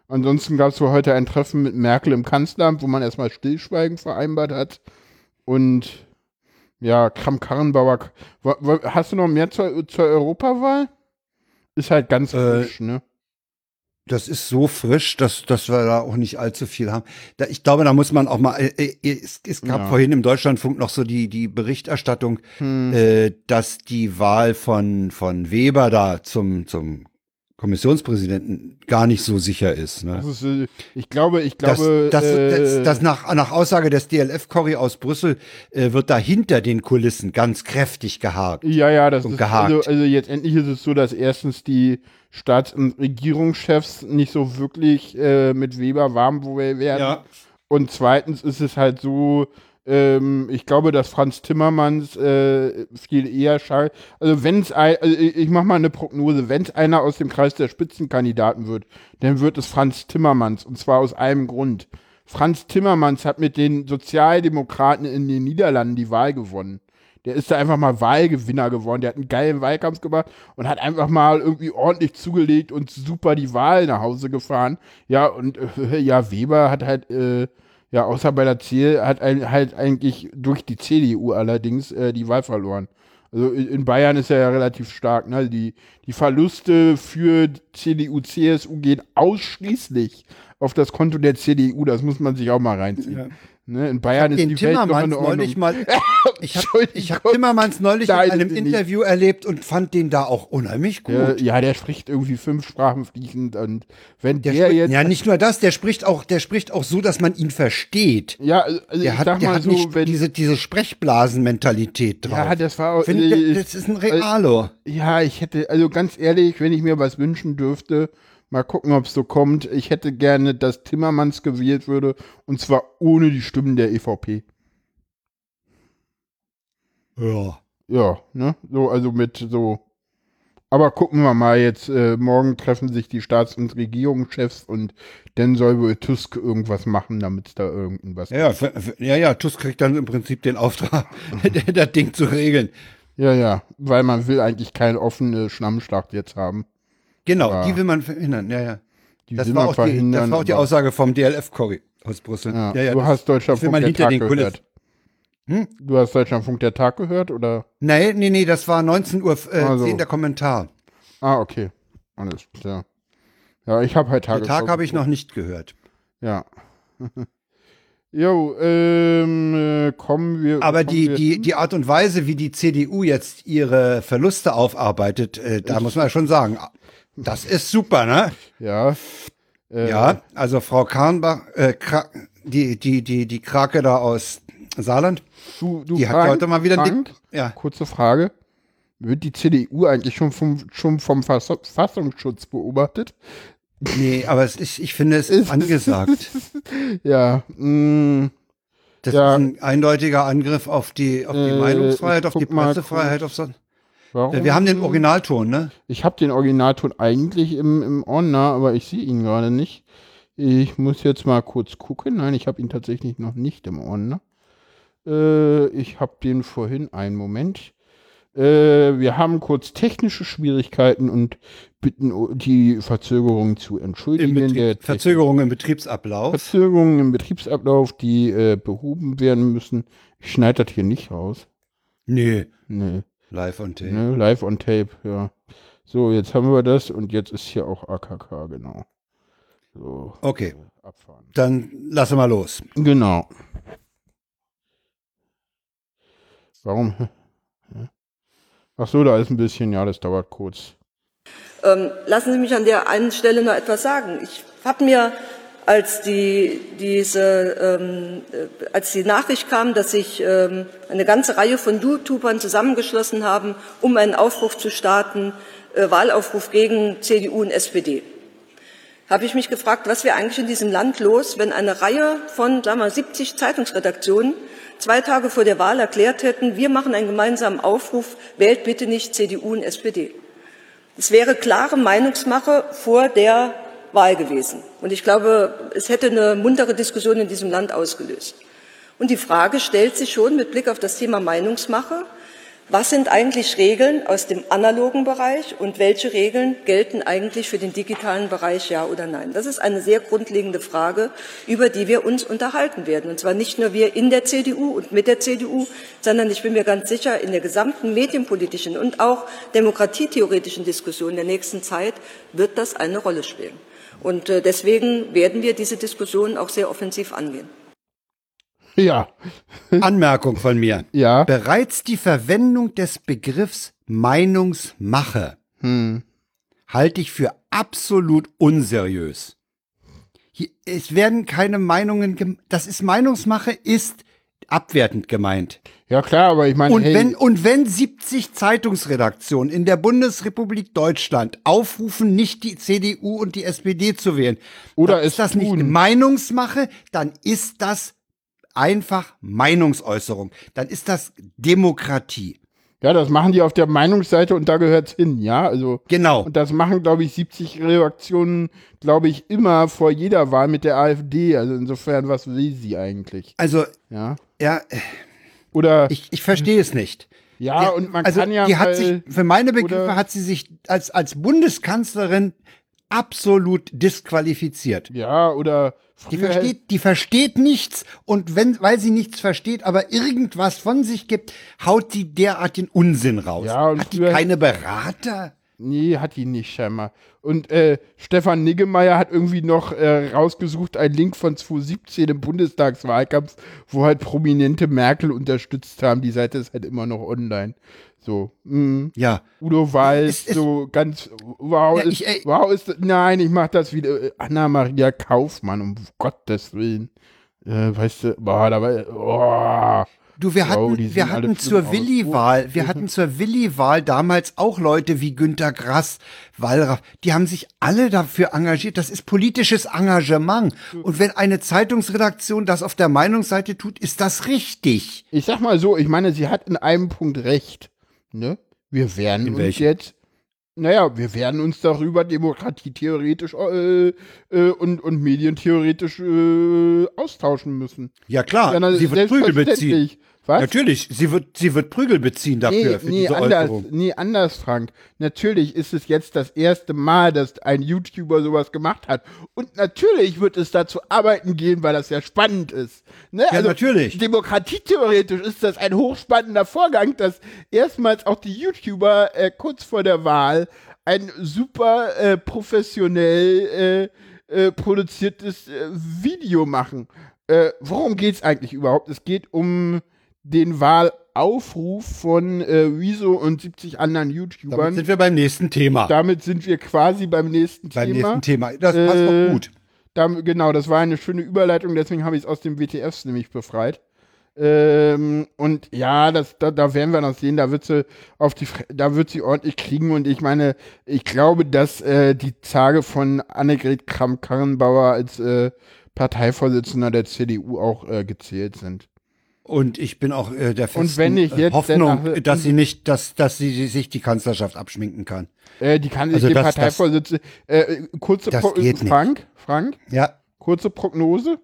Ansonsten gab es so heute ein Treffen mit Merkel im Kanzleramt, wo man erstmal Stillschweigen vereinbart hat. Und ja, Kram-Karrenbauer. Hast du noch mehr zur, zur Europawahl? Ist halt ganz Äh, frisch, ne? Das ist so frisch, dass, dass wir da auch nicht allzu viel haben. Da, ich glaube, da muss man auch mal, äh, äh, es, es gab Ja. vorhin im Deutschlandfunk noch so die, die Berichterstattung, Hm. äh, dass die Wahl von, von Weber da zum, zum Kommissionspräsidenten gar nicht so sicher ist. Ne? Ist, äh, ich glaube, ich glaube, das, äh, das, das nach, nach Aussage des DLF-Corry aus Brüssel äh, wird da hinter den Kulissen ganz kräftig gehakt. Ja, ja, das und ist gehakt. also, also jetzt endlich ist es so, dass erstens die Staats- und Regierungschefs nicht so wirklich äh, mit Weber warm werden. Ja. Und zweitens ist es halt so, ähm, ich glaube, dass Franz Timmermans äh, viel eher schall. Also wenn es also ich ich mach mal eine Prognose, wenn es einer aus dem Kreis der Spitzenkandidaten wird, dann wird es Franz Timmermans und zwar aus einem Grund. Franz Timmermans hat mit den Sozialdemokraten in den Niederlanden die Wahl gewonnen. Der ist da einfach mal Wahlgewinner geworden. Der hat einen geilen Wahlkampf gemacht und hat einfach mal irgendwie ordentlich zugelegt und super die Wahl nach Hause gefahren. Ja, und äh, ja, Weber hat halt, äh, ja, außer bei der CDU, hat ein, halt eigentlich durch die CDU allerdings äh, die Wahl verloren. Also in Bayern ist er ja relativ stark. Ne? Die, die Verluste für CDU, CSU gehen ausschließlich auf das Konto der CDU. Das muss man sich auch mal reinziehen. Ja. Ne, in Bayern ist die Welt Timmermans Ordnung. neulich mal. Ich habe hab Timmermans neulich in einem nicht. Interview erlebt und fand den da auch unheimlich gut. Ja, ja, der spricht irgendwie fünf Sprachen fließend und wenn der, Der spricht, jetzt ja, nicht nur das, der spricht auch, der spricht auch so, dass man ihn versteht. ja, also Der hat, der mal hat so, nicht wenn diese, diese Sprechblasenmentalität drauf. ja, das war Finde, äh, das ist ein Realo. Ja, ich hätte, also ganz ehrlich, wenn ich mir was wünschen dürfte, mal gucken, ob es so kommt. Ich hätte gerne, dass Timmermans gewählt würde und zwar ohne die Stimmen der EVP. Ja. Ja, ne? So, also mit so. Aber gucken wir mal jetzt, äh, morgen treffen sich die Staats- und Regierungschefs und dann soll wohl Tusk irgendwas machen, damit da irgendwas. Ja, f- ja, ja, Tusk kriegt dann im Prinzip den Auftrag, das Ding zu regeln. Ja, ja, weil man will eigentlich keine offene Schlammschlacht jetzt haben. Genau, Ja. die will man verhindern. Ja, ja. Die Das will war, man auch die, das war auch die Aussage vom DLF-Corey aus Brüssel. Ja, ja, du das- hast Deutschlandfunk der Tag den gehört. Du hast Deutschlandfunk der Tag gehört oder? Nee, nee, nee, das war 19 Uhr äh, Also. 10 der Kommentar. Ah, okay. Alles klar. Ja, ich habe halt Den Tage. Tag habe ich noch nicht gehört. Ja. Jo, ähm, äh, kommen wir. Aber kommen die, wir, die, die Art und Weise, wie die CDU jetzt ihre Verluste aufarbeitet, äh, da muss man ja schon sagen, das ist super, ne? Ja. Äh, Ja, also Frau Karnbach, äh, Kra die, die, die, die Krake da aus Saarland, Du, du die hat Frank, heute mal wieder Frank, Dick, ja. Kurze Frage. Wird die CDU eigentlich schon vom, schon vom Fass Fassungsschutz beobachtet? Nee, aber es ist, ich finde, es ist angesagt. Ja, mh, Das Ja. ist ein eindeutiger Angriff auf die, auf die Äh, Meinungsfreiheit, auf die Pressefreiheit, auf so. Warum? Wir haben den Originalton, ne? Ich habe den Originalton eigentlich im, im Ordner, aber ich sehe ihn gerade nicht. Ich muss jetzt mal kurz gucken. Nein, ich habe ihn tatsächlich noch nicht im Ordner. Äh, ich habe den vorhin, einen Moment. Äh, wir haben kurz technische Schwierigkeiten und bitten die Verzögerung zu Im entschuldigen. Betrieb, Der Verzögerung im Betriebsablauf. Verzögerungen im Betriebsablauf, die äh, behoben werden müssen. Ich schneide das hier nicht raus. Nee, Nee. Live on tape. Ne, live on tape, ja. So, jetzt haben wir das und jetzt ist hier auch AKK, genau. So, Okay, abfahren. dann lassen wir los. Genau. Warum? Ach so, da ist ein bisschen, ja, das dauert kurz. Ähm, lassen Sie mich an der einen Stelle noch etwas sagen. Ich habe mir, als die, diese, ähm, äh, als die Nachricht kam, dass sich ähm, eine ganze Reihe von YouTubern zusammengeschlossen haben, um einen Aufruf zu starten, äh, Wahlaufruf gegen CDU und SPD, habe ich mich gefragt, was wäre eigentlich in diesem Land los, wenn eine Reihe von, sagen wir, 70 Zeitungsredaktionen zwei Tage vor der Wahl erklärt hätten, wir machen einen gemeinsamen Aufruf, wählt bitte nicht CDU und SPD. Es wäre klare Meinungsmache vor der Wahl gewesen. Und ich glaube, es hätte eine muntere Diskussion in diesem Land ausgelöst. Und die Frage stellt sich schon mit Blick auf das Thema Meinungsmache, was sind eigentlich Regeln aus dem analogen Bereich und welche Regeln gelten eigentlich für den digitalen Bereich, ja oder nein? Das ist eine sehr grundlegende Frage, über die wir uns unterhalten werden. Und zwar nicht nur wir in der CDU und mit der CDU, sondern ich bin mir ganz sicher, in der gesamten medienpolitischen und auch demokratietheoretischen Diskussion der nächsten Zeit wird das eine Rolle spielen. Und äh, deswegen werden wir diese Diskussion auch sehr offensiv angehen. Ja, Anmerkung von mir. ja. Bereits die Verwendung des Begriffs Meinungsmache Hm. halte ich für absolut unseriös. Hier, es werden keine Meinungen, das ist Meinungsmache, ist abwertend gemeint. Ja, klar, aber ich meine, Und hey, wenn, und wenn 70 Zeitungsredaktionen in der Bundesrepublik Deutschland aufrufen, nicht die CDU und die SPD zu wählen, Oder ist das nicht tun. Meinungsmache, dann ist das einfach Meinungsäußerung. Dann ist das Demokratie. ja, das machen die auf der Meinungsseite und da gehört's hin, ja, also. Genau. Und das machen, glaube ich, 70 Redaktionen, glaube ich, immer vor jeder Wahl mit der AfD. Also insofern, was will sie eigentlich? Also, Ja. Ja, Oder, ich, ich verstehe es nicht. ja, Ja, und man also kann ja die hat sich, für meine Begriffe hat sie sich als, als Bundeskanzlerin absolut disqualifiziert. ja, oder Die versteht, die versteht nichts und wenn, weil sie nichts versteht, aber irgendwas von sich gibt, haut sie derart den Unsinn raus. Ja, und Hat die keine Berater? Nee, hat die nicht scheinbar. Und äh, Stefan Niggemeier hat irgendwie noch äh, rausgesucht, einen Link von 2017 im Bundestagswahlkampf, wo halt prominente Merkel unterstützt haben. Die Seite ist halt immer noch online. So, mh. Ja. Udo es- so ganz, wow, Ja, ist, ich- ey- wow, ist, nein, ich mach das wieder, äh, Anna-Maria Kaufmann, um Gottes Willen. Äh, weißt du, boah, da war, oh. Du, wir Oh, hatten, wir hatten zur. Willi-Wahl, wir hatten zur Willi-Wahl damals auch Leute wie Günter Grass, Wallraff, die haben sich alle dafür engagiert. Das ist politisches Engagement. Und wenn eine Zeitungsredaktion das auf der Meinungsseite tut, ist das richtig. Ich sag mal so, ich meine, sie hat in einem Punkt recht. Ne? Wir werden In uns welchem? jetzt, naja, wir werden uns darüber demokratietheoretisch äh, äh, und, und medientheoretisch äh, austauschen müssen. Ja klar, Ja, sie wird Prügel beziehen. Was? Natürlich, sie wird, sie wird Prügel beziehen dafür, Nee, für nee, diese anders, Äußerung. nee, anders, Frank. Natürlich ist es jetzt das erste Mal, dass ein YouTuber sowas gemacht hat. Und natürlich wird es dazu arbeiten gehen, weil das ja spannend ist. Ne? Ja, natürlich. Demokratietheoretisch ist das ein hochspannender Vorgang, dass erstmals auch die YouTuber äh, kurz vor der Wahl ein super äh, professionell äh, äh, produziertes äh, Video machen. Äh, worum geht's eigentlich überhaupt? Es geht um den Wahlaufruf von äh, Rezo und 70 anderen Damit YouTubern. sind wir beim nächsten Thema. Damit sind wir quasi beim nächsten beim Thema. nächsten Thema. Das passt Äh, doch gut. Da, genau, das war eine schöne Überleitung, deswegen habe ich es aus dem WTFs nämlich befreit. Ähm, und ja, das, da, da werden wir noch sehen, da wird sie auf die, da wird sie ordentlich kriegen und ich meine, ich glaube, dass äh, die Tage von Annegret Kramp-Karrenbauer als äh, Parteivorsitzender der CDU auch äh, gezählt sind. Und ich bin auch äh, der festen äh, Hoffnung, danach- dass sie nicht, dass, dass sie sich die Kanzlerschaft abschminken kann. Äh, die kann sich Also das- das- Parteivorsitzenden, äh, kurze Das Pro geht nicht. Frank, Frank, Ja, kurze Prognose.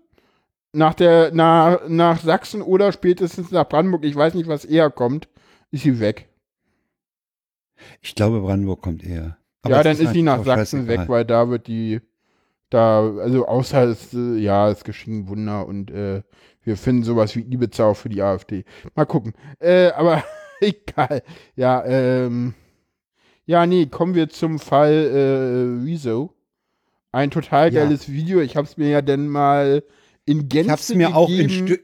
Nach der, nach, nach Sachsen oder spätestens nach Brandenburg, ich weiß nicht, was eher kommt, ist sie weg. ich glaube, Brandenburg kommt eher. Aber ja, dann ist sie eigentlich nach Sachsen weg, weil da wird die, da, also außer es, äh, ja, es geschehen ein Wunder und äh, wir finden sowas wie Ibiza auch für die AfD. Mal gucken. Äh, aber egal. Ja, ähm, ja, nee, kommen wir zum Fall äh, Rezo. Ein total Ja. geiles Video. Ich hab's mir ja dann mal in Gänze Ich hab's mir auch in, gegeben. Stü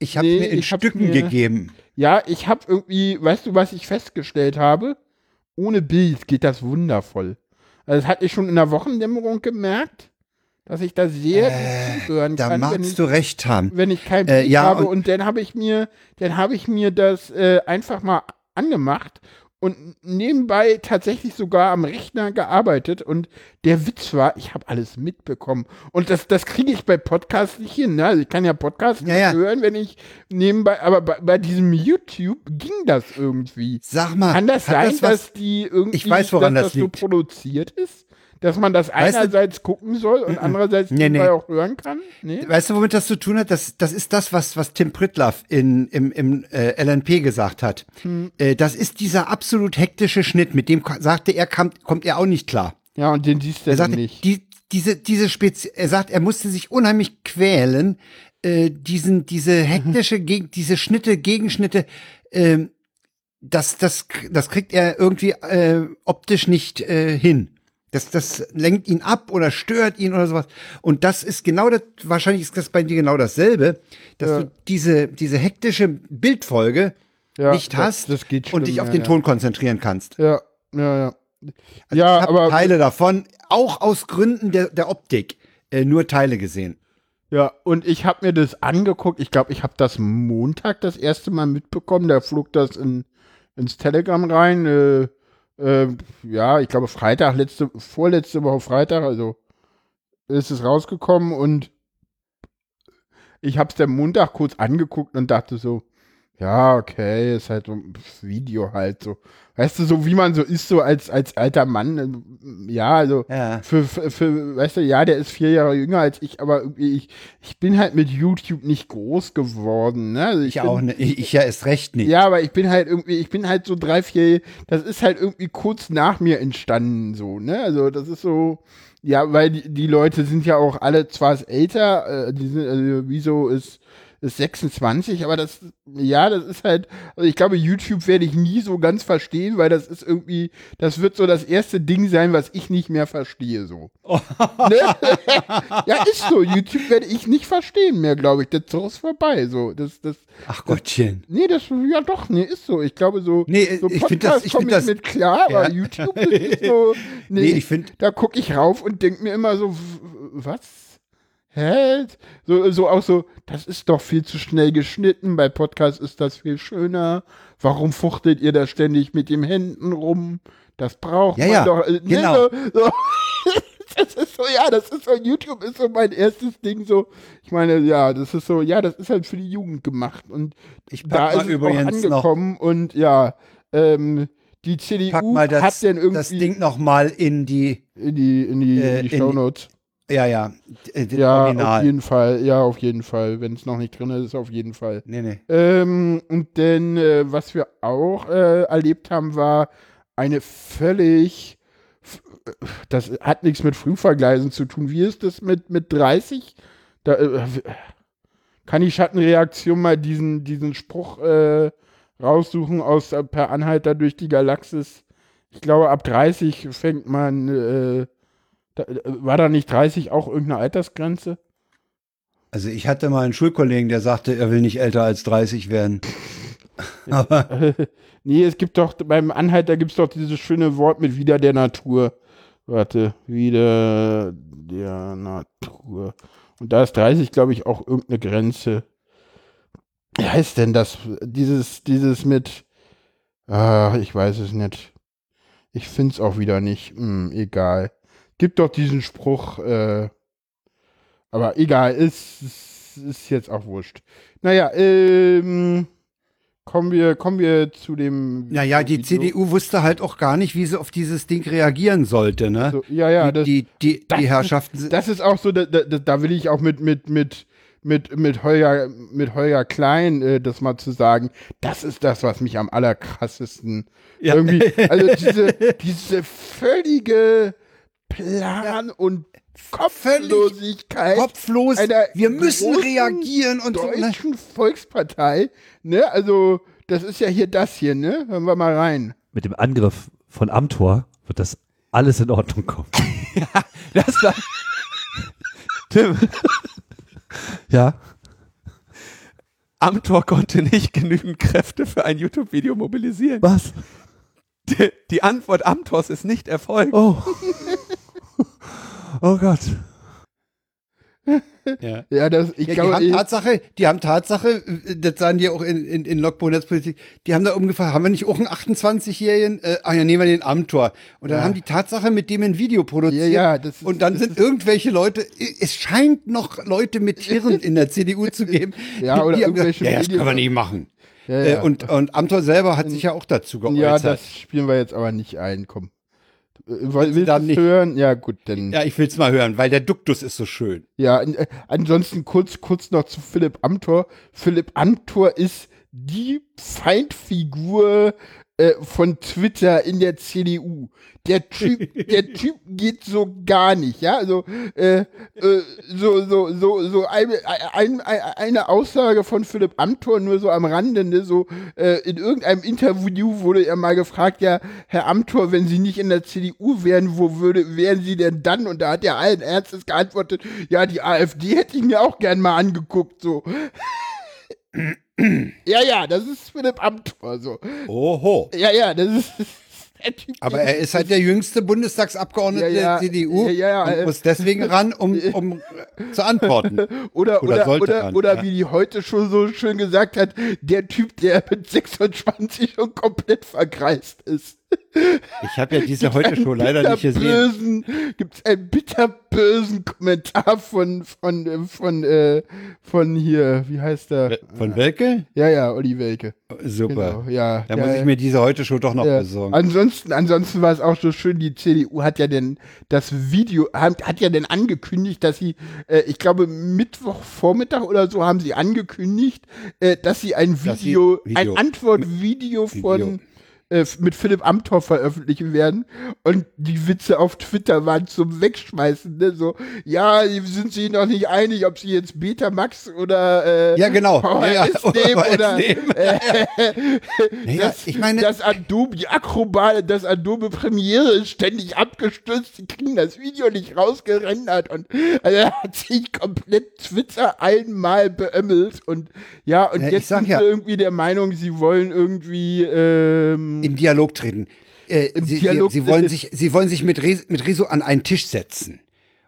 ich hab's Nee, mir in ich Stücken mir- gegeben. Ja, ich habe irgendwie, weißt du, was ich festgestellt habe? Ohne Bild geht das wundervoll. Also das hatte ich schon in der Wochendämmerung gemerkt, dass ich da sehr gut zuhören Äh, Da kann, wenn magst ich, du recht haben. wenn ich kein Äh, Bild ja, habe. und- Und, dann habe ich mir, dann habe ich mir das äh, einfach mal angemacht und nebenbei tatsächlich sogar am Rechner gearbeitet. Und der Witz war, ich habe alles mitbekommen. Und das, das kriege ich bei Podcasts nicht hin. Ne? Also ich kann ja Podcasts Ja, ja. nicht hören, wenn ich nebenbei, aber bei, bei diesem YouTube ging das irgendwie. Sag mal, Kann das sein, das was, dass die irgendwie, Ich weiß, woran dass das das so produziert ist? Dass man das Weißt du- einerseits gucken soll und andererseits Nee, nee. auch hören kann? Nee? Weißt du, womit das zu tun hat? Das, das ist das, was, was Tim Pritlaff in, im, im äh, LNP gesagt hat. Hm. Äh, das ist dieser absolut hektische Schnitt, mit dem sagte er, kommt, kommt er auch nicht klar. Ja, und den siehst du Er sagte, nicht. die, diese, diese Spezi er sagt, er musste sich unheimlich quälen, äh, diesen, diese hektische, geg diese Schnitte, Gegenschnitte, ähm, das, das, das kriegt er irgendwie äh, optisch nicht äh, hin. Das, das lenkt ihn ab oder stört ihn oder sowas. Und das ist genau das, wahrscheinlich ist das bei dir genau dasselbe, dass Ja. du diese, diese hektische Bildfolge Ja, nicht das- hast das geht und dich auf den. Ton konzentrieren kannst. Ja, ja, ja. Also ja, ich habe Teile davon, auch aus Gründen der, der Optik, äh, nur Teile gesehen. ja, und ich habe mir das angeguckt. Ich glaube, ich habe das Montag das erste Mal mitbekommen. Da flog das in, ins Telegram rein. Äh, äh, ja, ich glaube Freitag, letzte, vorletzte Woche Freitag, also ist es rausgekommen und ich habe es dann Montag kurz angeguckt und dachte so, ja, okay, ist halt so ein Video halt so. Weißt du, so wie man so ist, so als, als alter Mann, äh, ja, also Ja. für, für, für, weißt du, ja, der ist vier Jahre jünger als ich, aber irgendwie, ich, ich bin halt mit YouTube nicht groß geworden, ne? Also Ich bin, auch nicht. Ich, ich ja erst recht nicht. Ja, aber ich bin halt irgendwie, ich bin halt so drei, vier, das ist halt irgendwie kurz nach mir entstanden, so, ne? Also das ist so, ja, weil die, die Leute sind ja auch alle zwar älter, äh, die sind, also wieso ist, ist 26, aber das, ja, das ist halt, also ich glaube, YouTube werde ich nie so ganz verstehen, weil das ist irgendwie, das wird so das erste Ding sein, was ich nicht mehr verstehe, so. ne? ja, ist so, YouTube werde ich nicht verstehen mehr, glaube ich, das ist vorbei, so, das, das. Ach Gottchen. Nee, das, ja doch, nee, ist so, ich glaube so, nee, so ich finde das, ich finde das mit klar, aber ja. YouTube ist so, nee, nee ich finde, da gucke ich rauf und denke mir immer so, was? Hä? So, so auch so, das ist doch viel zu schnell geschnitten, bei Podcasts ist das viel schöner. Warum fuchtelt ihr da ständig mit den Händen rum? Das braucht ja, man ja, doch. Ne, genau. So, so. das ist so, ja, das ist so, YouTube ist so mein erstes Ding, so, ich meine, ja, das ist so, ja, das ist halt für die Jugend gemacht und ich da ist es auch angekommen und ja, ähm, die CDU das, hat denn irgendwie das Ding noch mal in die in die in die, äh, in die Shownotes. Ja, ja. Den ja, Original. auf jeden Fall. Ja, auf jeden Fall. Wenn es noch nicht drin ist, auf jeden Fall. Nee, nee. Ähm, und denn, äh, was wir auch äh, erlebt haben, war eine völlig. Das hat nichts mit Frühvergleisen zu tun. Wie ist das mit, mit 30? Da, äh, kann die Schattenreaktion mal diesen, diesen Spruch äh, raussuchen aus äh, Per Anhalter durch die Galaxis? Ich glaube, ab 30 fängt man äh, da, war da nicht 30 auch irgendeine Altersgrenze? Also ich hatte mal einen Schulkollegen, der sagte, er will nicht älter als 30 werden. Aber nee, es gibt doch, beim Anhalter gibt es doch dieses schöne Wort mit wieder der Natur. Warte, wieder der Natur. Und da ist 30, glaube ich, auch irgendeine Grenze. Wie heißt denn das? Dieses, dieses mit, ah, ich weiß es nicht. Ich finde es auch wieder nicht. Hm, egal gibt doch diesen Spruch, äh, aber egal, ist, ist, ist jetzt auch wurscht. Naja, ähm, kommen wir, kommen wir zu dem. Naja, die Video. CDU wusste halt auch gar nicht, wie sie auf dieses Ding reagieren sollte, ne? So, ja, ja, die, das, die, die, das die Herrschaften. Ist, das ist auch so, da, da, da will ich auch mit, mit, mit, mit, mit Holger, mit Holger Klein äh, das mal zu sagen. Das ist das, was mich am allerkrassesten ja. irgendwie, also diese, diese völlige, Plan und Kopflosigkeit. Kopflos. Wir müssen reagieren und deutschen so, Volkspartei. Ne, also das ist ja hier das hier. Ne, hören wir mal rein. Mit dem Angriff von Amtor wird das alles in Ordnung kommen. ja, das war. Tim. ja. Amtor konnte nicht genügend Kräfte für ein YouTube-Video mobilisieren. Was? Die, die Antwort Amtors ist nicht erfolgt. Oh. oh Gott. Ja. ja, das, ich ja, glaube, die haben Tatsache, die haben Tatsache, das sagen die auch in, in, in Logbo Netzpolitik, die haben da ungefähr, haben wir nicht auch einen 28-Jährigen, äh, ah ja, nehmen wir den Amtor. Und dann ja. haben die Tatsache mit dem ein Video produziert. Ja, ja, das ist, und dann sind irgendwelche Leute, es scheint noch Leute mit Hirn in der CDU zu geben. Ja, oder irgendwelche gesagt, ja, das kann man nicht machen. Ja, ja. Äh, und, und Amtor selber hat sich ja auch dazu geäußert. Ja, das spielen wir jetzt aber nicht ein, komm. Willst du nicht hören? Ja, gut, dann. Ja, ich will es mal hören, weil der Duktus ist so schön. Ja, äh, ansonsten kurz, kurz noch zu Philipp Amthor. Philipp Amthor ist die Feindfigur äh, von Twitter in der CDU. Der Typ, der Typ geht so gar nicht, ja. Also äh, äh, so so so so eine, ein, eine Aussage von Philipp Amthor nur so am Rande, ne, so äh, in irgendeinem Interview wurde er mal gefragt, ja, Herr Amthor, wenn Sie nicht in der CDU wären, wo würde wären Sie denn dann? Und da hat er allen Ernstes geantwortet, ja, die AfD hätte ich mir auch gern mal angeguckt, so. ja, ja, das ist Philipp Amthor so. Oho. Ja, ja, das ist. Typ, Aber er ist halt der jüngste Bundestagsabgeordnete ja, ja, der CDU ja, und muss deswegen ran, um, um zu antworten. oder, oder, oder, oder, oder wie die heute schon so schön gesagt hat, der Typ, der mit 26 schon komplett verkreist ist. Ich habe ja diese heute Show leider nicht gesehen. Gibt es einen bitterbösen Kommentar von von von äh, von hier, wie heißt der? Von Welke? Ja, ja, Olli Welke. Super. Genau, ja. Da ja, muss ich mir diese heute Show doch noch ja. besorgen. Ansonsten, ansonsten war es auch so schön. Die CDU hat ja denn das Video hat, hat ja denn angekündigt, dass sie, äh, ich glaube Mittwochvormittag oder so haben sie angekündigt, äh, dass sie ein Video, sie Video. ein Antwortvideo von äh, mit Philipp Amthor veröffentlichen werden. Und die Witze auf Twitter waren zum Wegschmeißen. Ne? So, ja, sind sie noch nicht einig, ob sie jetzt Betamax oder äh, Ja, genau. Ja, ja. oder nehmen. äh, Naja, das, ich meine- das Adobe Acrobat, das Adobe Premiere ist ständig abgestürzt, die kriegen das Video nicht rausgerendert und also, er hat sich komplett Twitter einmal beömmelt und ja, und Ja, jetzt sind ja. sie irgendwie der Meinung, sie wollen irgendwie ähm, in Dialog treten. Äh, sie, Dialog- sie, sie wollen sich, sie wollen sich mit, Rezo an einen Tisch setzen.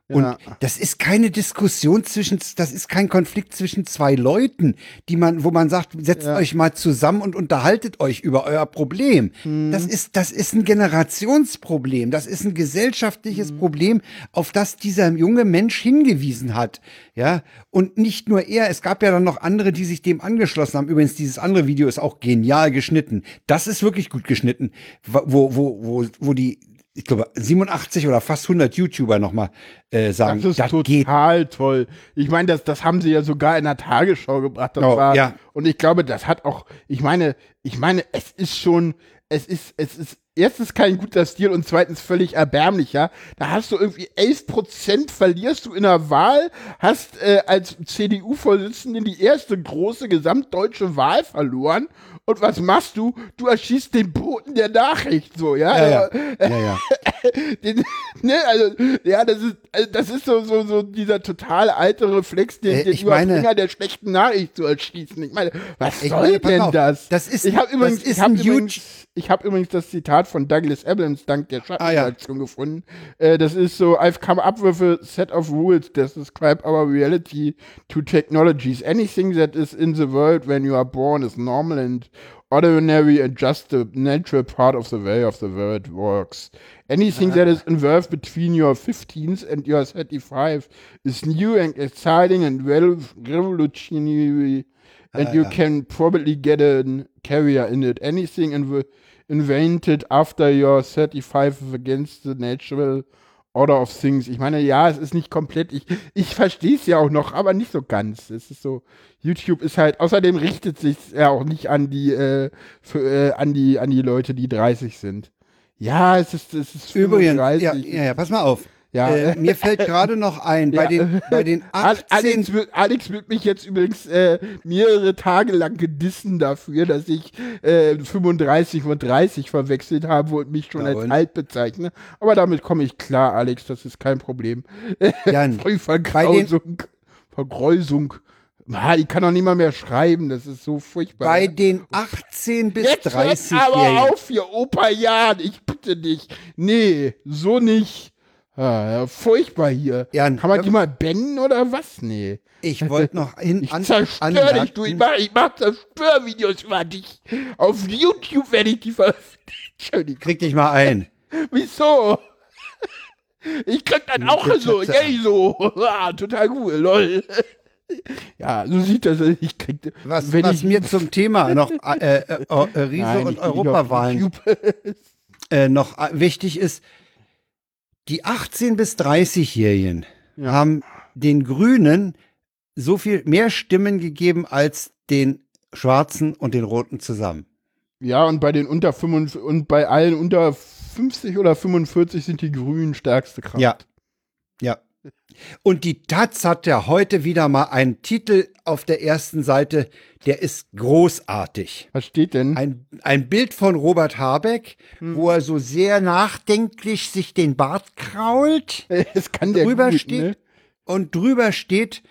Und Ja. das ist keine Diskussion zwischen, das ist kein Konflikt zwischen zwei Leuten, die man, wo man sagt, setzt euch mal zusammen und unterhaltet euch über euer Problem. Mhm. Das ist, das ist ein Generationsproblem. Das ist ein gesellschaftliches Mhm. Problem, auf das dieser junge Mensch hingewiesen hat. Ja. Und nicht nur er. Es gab ja dann noch andere, die sich dem angeschlossen haben. Übrigens, dieses andere Video ist auch genial geschnitten. Das ist wirklich gut geschnitten. Wo, wo, wo, wo die, ich glaube, 87 oder fast 100 YouTuber nochmal äh, sagen, Das ist das geht total toll. Ich meine, das, das haben sie ja sogar in der Tagesschau gebracht. Das Oh, war, ja. Und ich glaube, das hat auch, ich meine, ich meine, es ist schon, es ist, es ist erstens kein guter Stil und zweitens völlig erbärmlicher. Da hast du irgendwie 11 Prozent verlierst du in der Wahl, hast äh, als CDU-Vorsitzende die erste große gesamtdeutsche Wahl verloren. Und was machst du? Du erschießt den Boten der Nachricht, so, ja? Ja, ja. ja, ja. den, ne, also, ja, das ist, also das ist so, so, so dieser total alte Reflex, den, Äh, den ich meine- Überbringer der schlechten Nachricht zu erschießen. Ich meine, was Ich soll meine, denn auf, das? das ist- ich habe übrigens, ich hab übrigens, ich habe übrigens das Zitat von Douglas Adams dank der Schattenredaktion gefunden. Äh, das ist so, I've come up with a set of rules that describe our reality to technologies. Anything that is in the world when you are born is normal and ordinary and just the natural part of the way of the world works. Anything that is involved between your 15th and your 35 is new and exciting and well revolutionary ah, and you can probably get a career in it. Anything inv invented after your 35 is against the natural order of things. Ich meine, ja, es ist nicht komplett, ich, ich verstehe es ja auch noch, aber nicht so ganz. Es ist so, YouTube ist halt, außerdem richtet sich ja auch nicht an die, äh, für, äh, an die, an die Leute, die 30 sind. Ja, es ist, es ist Übrigens, 35. ja, ja, ja, pass mal auf. Ja. Äh, mir fällt gerade noch ein, bei, Ja. den, bei den Al- 18 Alex, wird, Alex wird mich jetzt übrigens äh, mehrere Tage lang gedissen dafür, dass ich äh, 35 und 30 verwechselt habe und mich schon Ja, als alt bezeichne. Aber damit komme ich klar, Alex, das ist kein Problem. Jan, Voll Vergrausung, Vergräusung. Ah, ich kann doch nicht mal mehr schreiben, das ist so furchtbar. bei den 18 bis Jetzt hört 30 aber Jährigen. auf, ihr Opa Jan, ich bitte dich. Nee, so nicht. Ah, ja, furchtbar hier. Jan, Kann man ja- die mal bennen oder was? Nee. Ich wollte noch hin Ich an, zerstör anmerken, dich, du. Ich mach, ich mach Zerstörvideos über dich. Auf YouTube werde ich die veröffentlichen. Krieg dich mal ein. Wieso? Ich krieg dann auch so, yay, so. Ah, total cool, lol. Ja, so sieht das. Ich krieg, Was, wenn was ich, mir zum Thema noch äh, äh, äh, Riese Nein, und Europawahlen äh, noch äh, wichtig ist, die 18- bis 30-Jährigen Ja. haben den Grünen so viel mehr Stimmen gegeben als den Schwarzen und den Roten zusammen. Ja, und bei den unter 55 und bei allen unter 50 oder 45 sind die Grünen stärkste Kraft. Ja. Ja. Und die Taz hat ja heute wieder mal einen Titel auf der ersten Seite, der ist großartig. Was steht denn? Ein, ein Bild von Robert Habeck, wo er so sehr nachdenklich sich den Bart krault. Es kann der drüber gut, steht ne? und drüber steht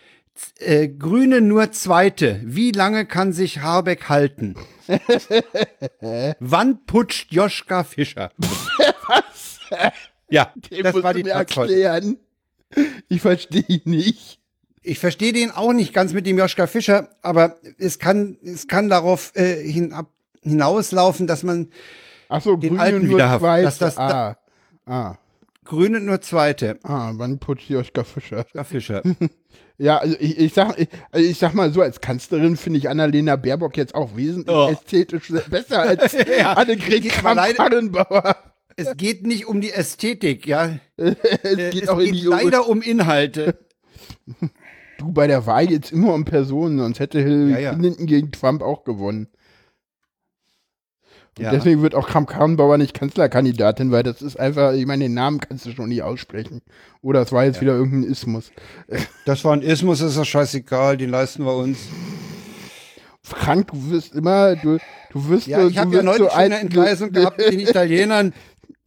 äh, Grüne nur Zweite. Wie lange kann sich Habeck halten? Wann putscht Joschka Fischer? Was? Ja, Den das war die Taz heute. Ich verstehe ihn nicht. Ich verstehe den auch nicht ganz mit dem Joschka Fischer, aber es kann, es kann darauf äh, hinab, hinauslaufen, dass man Ach so, Den Grüne alten nur wieder Zweite. dass das ah. ah. Grüne nur Zweite. Ah, wann putzt Joschka Fischer? Joschka Fischer. Ja, also ich, ich, sag, ich, also ich sag mal so, als Kanzlerin finde ich Annalena Baerbock jetzt auch wesentlich Oh. ästhetisch besser als Ja, Annegret Kramp-Karrenbauer. Es geht nicht um die Ästhetik, ja. Es Äh, geht es auch geht leider um Inhalte. Du, bei der Wahl geht's immer um Personen, sonst hätte Hillary Ja, ja. Clinton gegen Trump auch gewonnen. Und Ja. deswegen wird auch Kram-Karrenbauer nicht Kanzlerkandidatin, weil das ist einfach, ich meine, den Namen kannst du schon nie aussprechen. Oder es war jetzt wieder irgendein Ismus. Das war ein Ismus, ist doch scheißegal, den leisten wir uns. Frank, du wirst immer, du, du wirst Ja, ich habe ja neulich so eine ein- Entgleisung gehabt mit den Italienern.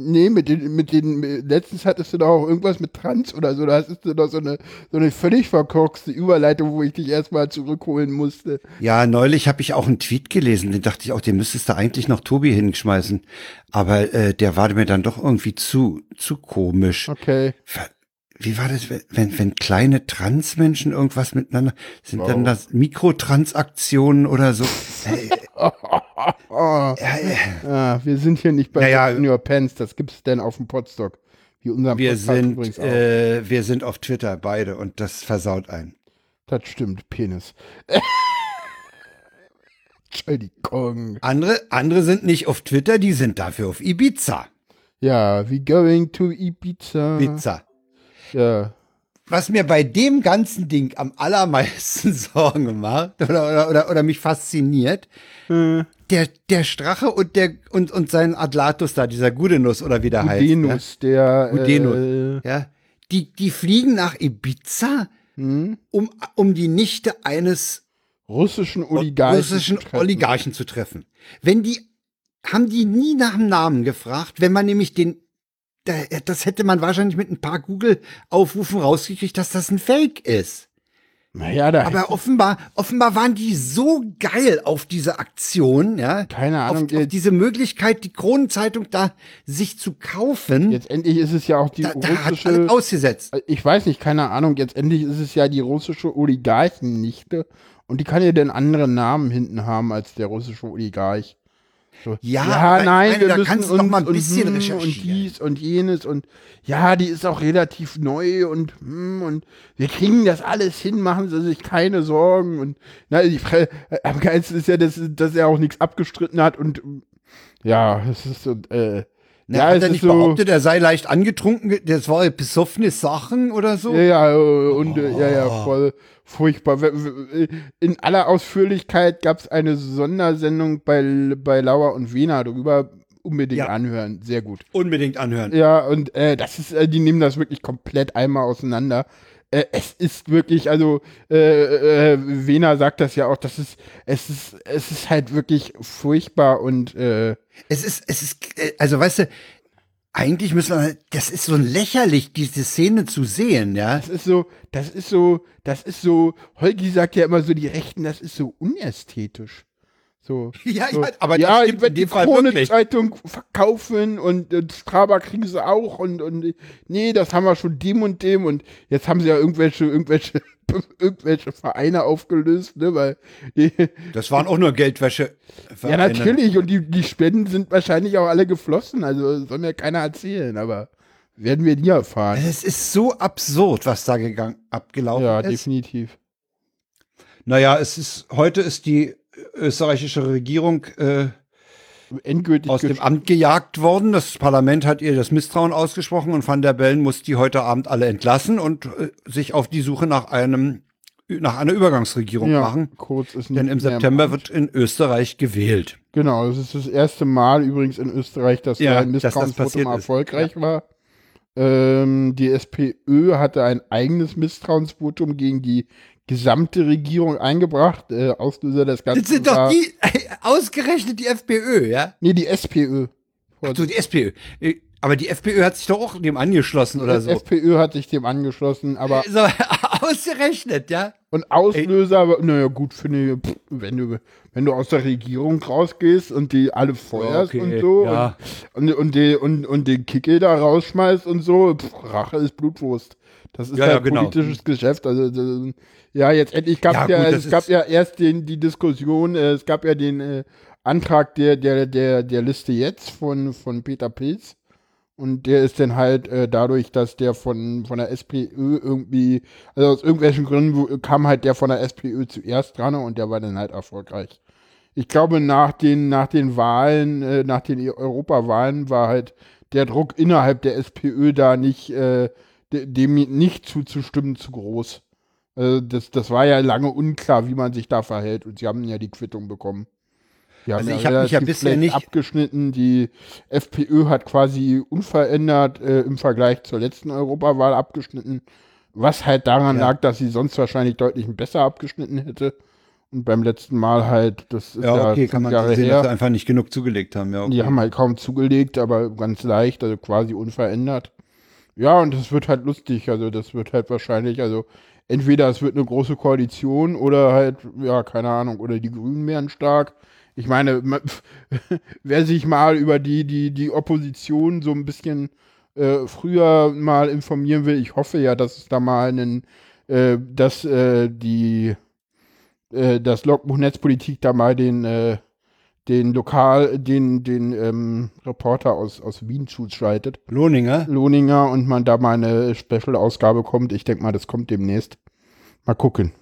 Nee, mit den, mit den, letztens hattest du doch auch irgendwas mit Trans oder so. Da hast du doch so eine, so eine völlig verkorkste Überleitung, wo ich dich erstmal zurückholen musste. Ja, neulich habe ich auch einen Tweet gelesen, den dachte ich auch, den müsstest du eigentlich noch Tobi hinschmeißen. Aber äh, der war mir dann doch irgendwie zu, zu komisch. Okay. Ver- Wie war das, wenn- wenn, kleine Transmenschen irgendwas miteinander, sind dann das Mikrotransaktionen oder so? Äh, Oh, ah, wir sind hier nicht bei Naja. Junior Pants, das gibt's denn auf dem Podstock. Wie unser wir Podcast sind, übrigens auch. äh, wir sind auf Twitter beide und das versaut einen. Das stimmt, Penis. Entschuldigung. Andere, andere sind nicht auf Twitter, die sind dafür auf Ibiza. Ja, we going to Ibiza. Ibiza. Ja. Was mir bei dem ganzen Ding am allermeisten Sorgen macht oder, oder, oder, oder mich fasziniert, der, der Strache und der und, und sein Adlatus da, dieser Gudenus oder wie der heißt. Udenus, der. Ne? Udenus. Äh, Ja, die, die fliegen nach Ibiza, hm? um, um die Nichte eines russischen Oligarchen. russischen zu treffen. Oligarchen zu treffen. Wenn die, haben die nie nach dem Namen gefragt, wenn man nämlich den, das hätte man wahrscheinlich mit ein paar Google-Aufrufen rausgekriegt, dass das ein Fake ist. Naja, da Aber offenbar, offenbar waren die so geil auf diese Aktion, ja. Keine Ahnung, Auf, auf diese Möglichkeit, die Kronenzeitung da sich zu kaufen. jetzt endlich ist es ja auch die da, da hat russische. ausgesetzt. Ich weiß nicht, keine Ahnung. Jetzt endlich ist es ja die russische Oligarchennichte. Und die kann ja den anderen Namen hinten haben als der russische Oligarch. So, Ja, ja nein, meine, wir da müssen kannst du uns doch mal ein und, bisschen hm, und recherchieren. dies und jenes und ja, die ist auch relativ neu und hm, und wir kriegen das alles hin, machen Sie sich keine Sorgen und na, die Fre am geilsten ist ja, dass, dass er auch nichts abgestritten hat und ja, es ist so, äh, Na, ja, hat er nicht so, behauptet, er sei leicht angetrunken, das war besoffene Sachen oder so? Ja, ja, äh, und äh, ja, ja, voll furchtbar. In aller Ausführlichkeit gab es eine Sondersendung bei, bei Lauer und Wiener darüber. Unbedingt Ja. anhören, sehr gut. Unbedingt anhören. Ja, und äh, das ist, äh, die nehmen das wirklich komplett einmal auseinander. Äh, es ist wirklich, also äh, äh, Wiener sagt das ja auch, das ist, es ist, es ist halt wirklich furchtbar und äh, Es ist, es ist, äh, also weißt du, eigentlich müssen wir, das ist so lächerlich, diese Szene zu sehen, ja. Das ist so, das ist so, das ist so, Holgi sagt ja immer so, die Rechten, das ist so unästhetisch. So. Ja, so. ja, aber ja, das ich stimmt die wirklich. Krone-Zeitung verkaufen und, und Strabag kriegen sie auch und, und nee, das haben wir schon dem und dem und jetzt haben sie ja irgendwelche, irgendwelche, irgendwelche Vereine aufgelöst, ne, weil die, Das waren auch nur Geldwäsche. ja natürlich und die, die Spenden sind wahrscheinlich auch alle geflossen, also soll mir keiner erzählen, aber werden wir nie erfahren. Es ist so absurd, was da gegangen, abgelaufen Ja, ist. definitiv. Naja, es ist, heute ist die österreichische Regierung äh, Endgültig aus dem Amt gejagt worden. Das Parlament hat ihr das Misstrauen ausgesprochen und Van der Bellen muss die heute Abend alle entlassen und äh, sich auf die Suche nach einem nach einer Übergangsregierung ja, machen. kurz ist Denn im September wird in Österreich gewählt. Genau, das ist das erste Mal übrigens in Österreich, dass Ja, ein das Misstrauensvotum ist. erfolgreich war. Ähm, die SPÖ hatte ein eigenes Misstrauensvotum gegen die gesamte Regierung eingebracht. Äh, Auslöser des Ganzen Das sind doch die, ausgerechnet die FPÖ, ja? Nee, die SPÖ. Ach so, die SPÖ. Äh, Aber die FPÖ hat sich doch auch dem angeschlossen oder Die so. SPÖ hat sich dem angeschlossen, aber So, ausgerechnet, ja? und Auslöser, naja gut, finde ich, wenn du, wenn du aus der Regierung rausgehst und die alle feuerst Okay, und so ja. und, und, und, die, und, und den Kickel da rausschmeißt und so, pff, Rache ist Blutwurst. Das ist Ja, ja, halt genau. politisches Geschäft. Also das- ja, jetzt endlich gab Ja, es ja, gut, das es gab ja erst den, die Diskussion, äh, es gab ja den äh, Antrag der, der, der, der Liste jetzt von, von Peter Pilz. Und der ist dann halt äh, dadurch, dass der von, von der SPÖ irgendwie, also aus irgendwelchen Gründen kam halt der von der SPÖ zuerst dran und der war dann halt erfolgreich. Ich glaube, nach den, nach den Wahlen, äh, nach den Europawahlen war halt der Druck innerhalb der SPÖ da nicht, äh, dem nicht zuzustimmen zu groß. Also das, das war ja lange unklar, wie man sich da verhält und sie haben ja die Quittung bekommen. Die Also ich habe mich ja bisher nicht- abgeschnitten. Die FPÖ hat quasi unverändert äh, im Vergleich zur letzten Europawahl abgeschnitten, was halt daran Ja. lag, dass sie sonst wahrscheinlich deutlich besser abgeschnitten hätte. Und beim letzten Mal halt, das ist ja, Ja, okay, fünf kann man Jahre sehen, her. dass sie einfach nicht genug zugelegt haben. Ja, okay. Die haben halt kaum zugelegt, aber ganz leicht, also quasi unverändert. Ja, und das wird halt lustig. Also das wird halt wahrscheinlich, also entweder es wird eine große Koalition oder halt, ja, keine Ahnung, oder die Grünen werden stark. Ich meine, wer sich mal über die, die, die Opposition so ein bisschen äh, früher mal informieren will, ich hoffe ja, dass es da mal einen, äh, dass äh, die äh, das Logbuch Netzpolitik da mal den äh, den Lokal, den, den ähm, Reporter aus, aus Wien zuschaltet, Lohninger? Lohninger, und man da mal eine Special-Ausgabe kommt. Ich denke mal, das kommt demnächst. Mal gucken.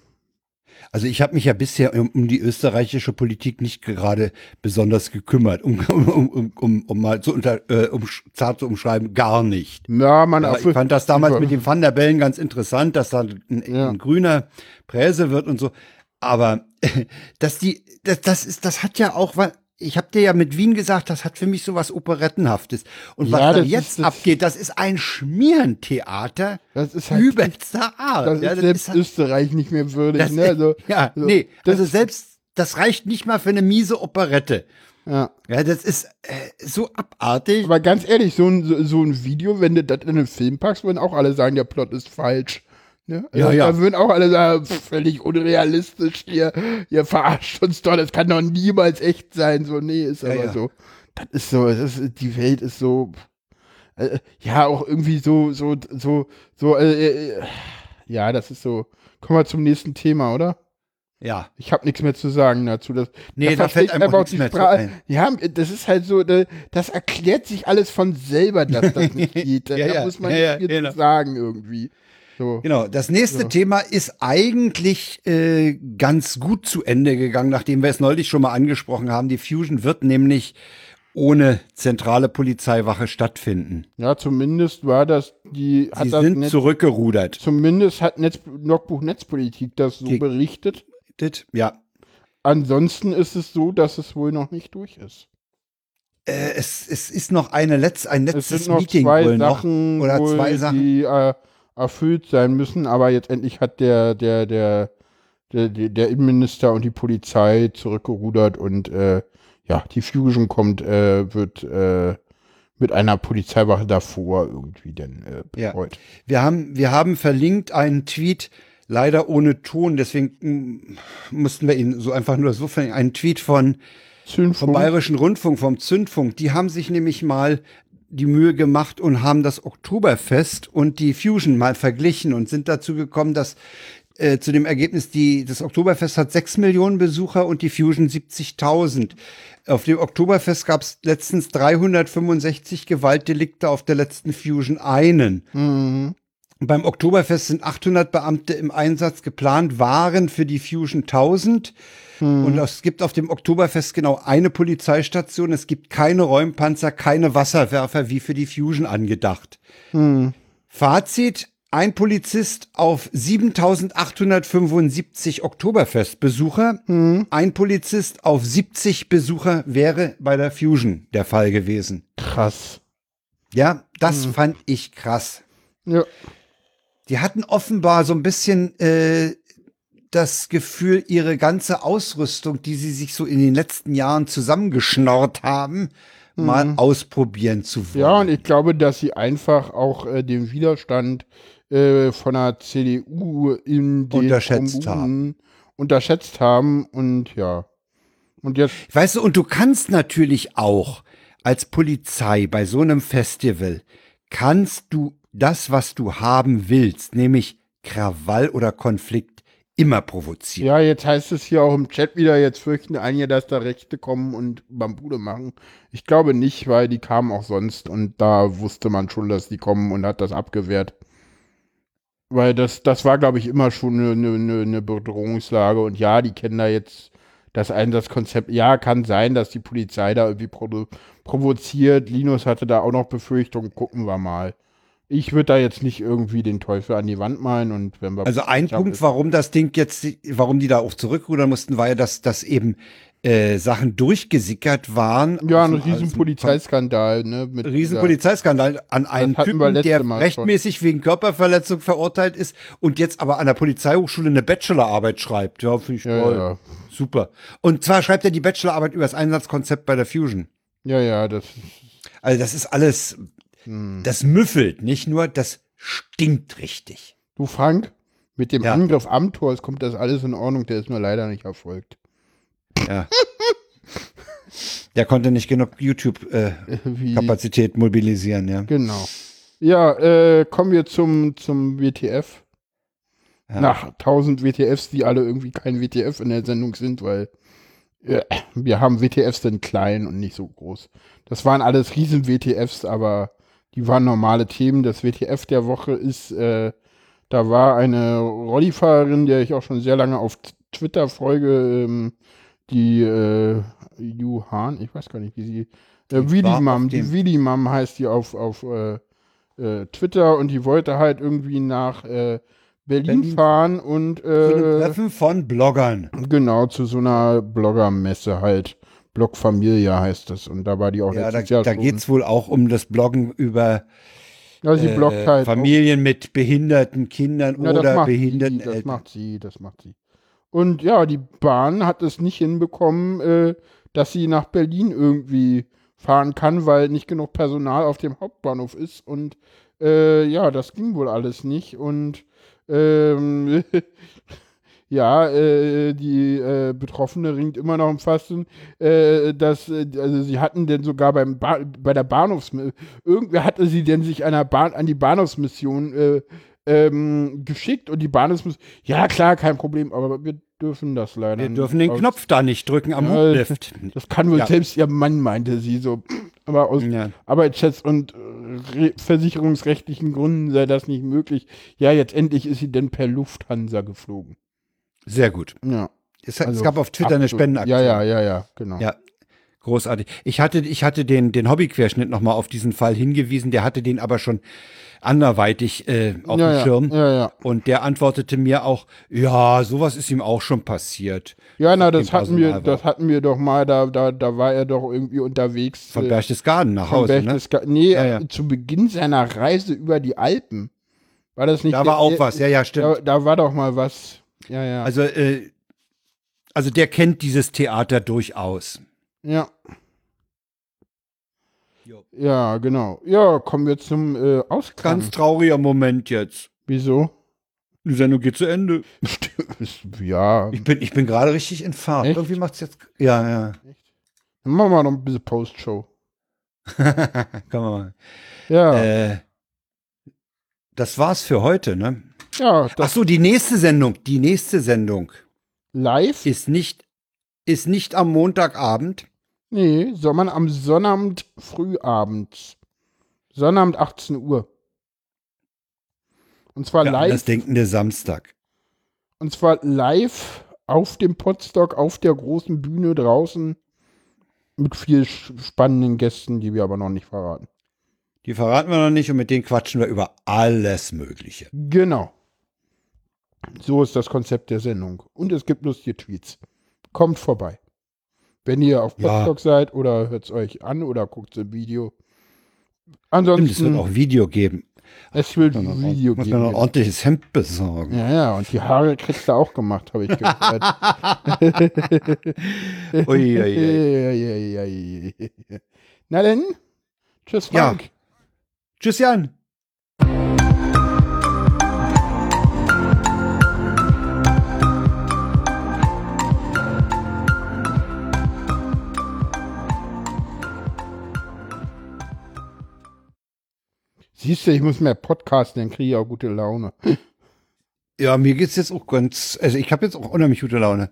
Also ich habe mich ja bisher um, um die österreichische Politik nicht gerade besonders gekümmert, um, um, um, um, mal zu unter, äh, um, zart zu umschreiben, gar nicht. Ja, man auf- ich fand das damals mit dem Van der Bellen ganz interessant, dass da ein, Ja. ein grüner Präse wird und so. Aber dass die, das, das ist, das hat ja auch was. Ich habe dir ja mit Wien gesagt, das hat für mich so was Operettenhaftes. Und was Ja, da das jetzt ist das- abgeht, das ist ein Schmierentheater Das ist halt- übelster Art. das Ja, ist selbst halt- Österreich nicht mehr würdig. das, ne? also, ja, so, nee, das, also selbst, das reicht nicht mal für eine miese Operette. ja. Ja, das ist äh, so abartig. Aber ganz ehrlich, so ein, so, so ein Video, wenn du das in einen Film packst, würden auch alle sagen, der Plot ist falsch. Ne? Also, Ja, ja. Da würden auch alle sagen, völlig unrealistisch, ihr, ihr verarscht uns doch, das kann doch niemals echt sein. So, nee, ist Ja, aber ja. so. Das ist so, das ist, die Welt ist so, äh, ja, auch irgendwie so, so, so, so, äh, äh, ja, das ist so. Kommen wir zum nächsten Thema, oder? Ja. Ich habe nichts mehr zu sagen dazu. Das, Nee, da fällt einem einfach nichts mehr Sprache. ein. Ja, das ist halt so, da- das erklärt sich alles von selber, dass das nicht geht. Da Ja, ja, muss man ja, ja, genau. sagen irgendwie. So. Genau, das nächste Thema ist eigentlich äh, ganz gut zu Ende gegangen, nachdem wir es neulich schon mal angesprochen haben. Die Fusion wird nämlich ohne zentrale Polizeiwache stattfinden. Ja, zumindest war das die, hat Sie das sind Netz, zurückgerudert. zumindest hat Netz, Logbuch Netzpolitik das so Die- berichtet. Ja, Ansonsten ist es so, dass es wohl noch nicht durch ist. äh, es, es ist noch eine Letz-, ein Es letztes noch Meeting zwei wohl noch. Sachen, oder wohl, zwei Sachen. die äh, erfüllt sein müssen, aber jetzt endlich hat der, der, der, der, der, Innenminister und die Polizei zurückgerudert und äh, ja, die Fusion kommt, äh, wird äh, mit einer Polizeiwache davor irgendwie dann äh, Ja. betreut. Wir haben, wir haben verlinkt einen Tweet, leider ohne Ton, deswegen mm, mussten wir ihn so einfach nur so verlinken. Einen Tweet von vom Zündfunk. Bayerischen Rundfunk, vom Zündfunk, die haben sich nämlich mal die Mühe gemacht und haben das Oktoberfest und die Fusion mal verglichen und sind dazu gekommen, dass äh, zu dem Ergebnis, die, das Oktoberfest hat 6 Millionen Besucher und die Fusion 70.000. Auf dem Oktoberfest gab es letztens 365 Gewaltdelikte, auf der letzten Fusion einen. Mhm. Beim Oktoberfest sind 800 Beamte im Einsatz geplant, waren für die Fusion 1000. Und es gibt auf dem Oktoberfest genau eine Polizeistation. Es gibt keine Räumpanzer, keine Wasserwerfer wie für die Fusion angedacht. Fazit. Ein Polizist auf 7875 Oktoberfestbesucher. Ein Polizist auf 70 Besucher wäre bei der Fusion der Fall gewesen. Krass. Ja, das fand ich krass. Ja. Die hatten offenbar so ein bisschen äh, das Gefühl, ihre ganze Ausrüstung, die sie sich so in den letzten Jahren zusammengeschnorrt haben, mal ausprobieren zu wollen. Mhm. Ja, und ich glaube, dass sie einfach auch äh, den Widerstand äh, von der CDU in den Unterschätzt Kommunen unterschätzt haben und ja. Und jetzt Weißt du, und du kannst natürlich auch als Polizei bei so einem Festival, kannst du das, was du haben willst, nämlich Krawall oder Konflikt, immer provozieren. Ja, jetzt heißt es hier auch im Chat wieder, jetzt fürchten einige, dass da Rechte kommen und Bambude machen. Ich glaube nicht, weil die kamen auch sonst und da wusste man schon, dass die kommen und hat das abgewehrt. Weil das, das war, glaube ich, immer schon eine, eine, eine Bedrohungslage und ja, die kennen da jetzt das Einsatzkonzept. Ja, kann sein, dass die Polizei da irgendwie provo provoziert. Linus hatte da auch noch Befürchtungen, gucken wir mal. Ich würde da jetzt nicht irgendwie den Teufel an die Wand malen und wenn wir Also ein Punkt, warum das Ding jetzt, warum die da auch zurückrudern mussten, war ja, dass, dass eben äh, Sachen durchgesickert waren. Ja, ein Aus dem- riesen Polizeiskandal, ne? Mit riesen dieser- Polizeiskandal an wir Typen, der Mal schon. rechtmäßig wegen Körperverletzung verurteilt ist und jetzt aber an der Polizeihochschule eine Bachelorarbeit schreibt. Ja, finde ich Ja, toll. ja. Super. Und zwar schreibt er die Bachelorarbeit über das Einsatzkonzept bei der Fusion. Ja, ja, das Also das ist alles, Hm. das müffelt, nicht nur, das stinkt richtig. Du, Frank, mit dem Ja. Angriff Amthors kommt das alles in Ordnung, der ist nur leider nicht erfolgt. Ja. Der konnte nicht genug YouTube-Kapazität Wie, mobilisieren, ja. genau. Ja, äh, kommen wir zum, zum WTF. Ja. Nach 1000 WTFs, die alle irgendwie kein WTF in der Sendung sind, weil äh, wir haben WTFs denn klein und nicht so groß. Das waren alles riesen WTFs, aber die waren normale Themen. Das WTF der Woche ist, äh, da war eine Rollifahrerin, der ich auch schon sehr lange auf Twitter folge, ähm, die äh, Yu Han, ich weiß gar nicht, wie sie, äh, auf die Mom heißt die auf, auf äh, äh, Twitter und die wollte halt irgendwie nach äh, Berlin, Berlin fahren und Zu äh, Treffen von Bloggern. genau zu so einer Bloggermesse halt. Blog Familia heißt das und da war die auch Ja, da, letztes Jahr da geht es wohl auch um das Bloggen über ja, sie äh, bloggt halt. Familien mit behinderten Kindern Ja, oder behinderten sie, das Eltern. macht sie, das macht sie. Und ja, die Bahn hat es nicht hinbekommen, äh, dass sie nach Berlin irgendwie fahren kann, weil nicht genug Personal auf dem Hauptbahnhof ist. Und äh, ja, das ging wohl alles nicht. Und ähm, ja, äh, die äh, Betroffene ringt immer noch im Fasten, äh, dass, äh, also sie hatten denn sogar beim ba bei der Bahnhofs, irgendwer hatte sie denn sich einer Bahn, an die Bahnhofsmission äh, ähm, geschickt und die Bahnhofsmission, ja klar, kein Problem, aber wir dürfen das leider Wir dürfen den Aus- Knopf da nicht drücken am Ja, Hochlift. Das kann wohl Ja. selbst ihr Mann, meinte sie so. Aber aus Ja. Arbeitsschutz und äh, re- versicherungsrechtlichen Gründen sei das nicht möglich. Ja, jetzt endlich ist sie denn per Lufthansa geflogen. Sehr gut. Ja. Es, es Also gab auf Twitter eine. Spendenaktion. Ja, ja, ja, ja, genau. Ja, großartig. Ich hatte, ich hatte den, den Hobbyquerschnitt nochmal auf diesen Fall hingewiesen, der hatte den aber schon anderweitig äh, auf ja, dem ja, Schirm. Ja, ja. Und der antwortete mir auch, ja, sowas ist ihm auch schon passiert. Ja, na, das hatten wir, das hatten wir doch mal, da, da, da war er doch irgendwie unterwegs. Von äh, Berchtesgaden nach Hause, ne? Berchtesga- Nee, Ja, ja. äh, zu Beginn seiner Reise über die Alpen. War das nicht? Da der- war auch was, ja, ja, stimmt. Da, da war doch mal was. Ja, ja. Also, äh, also der kennt dieses Theater durchaus. Ja. Jo. Ja, genau. Ja, kommen wir zum äh, Ausklang. Ganz trauriger Moment jetzt. Wieso? Die Sendung geht zu Ende. ja. Ich bin, ich bin gerade richtig in Fahrt. Echt? Irgendwie macht's jetzt. Ja, ja. Dann machen wir noch ein bisschen Postshow. Kann man mal. Ja. Äh, das war's für heute, ne? Ja, Ach so, die nächste Sendung, die nächste Sendung live? ist nicht, ist nicht am Montagabend. nee, sondern am Sonnabend frühabends. Sonnabend 18 Uhr. Und zwar Ja, live. das denkende Samstag. Und zwar live auf dem Podstock, auf der großen Bühne draußen. Mit viel sch- spannenden Gästen, die wir aber noch nicht verraten. Die verraten wir noch nicht und mit denen quatschen wir über alles Mögliche. Genau. So ist das Konzept der Sendung. Und es gibt lustige Tweets. Kommt vorbei. Wenn ihr auf Ja. Podstock seid oder hört es euch an oder guckt im Video. Stimmt, es Ansonsten, wird auch Video geben. es wird Muss man Video muss man noch ein geben. ordentliches Hemd besorgen. Ja, ja, und die Haare kriegst du auch gemacht, habe ich gehört. Ui, ui, ui. Na denn, tschüss Ja. Frank. Tschüss, Jan. Siehst du, ich muss mehr podcasten, dann kriege ich auch gute Laune. Ja, mir geht's jetzt auch ganz, also ich habe jetzt auch unheimlich gute Laune.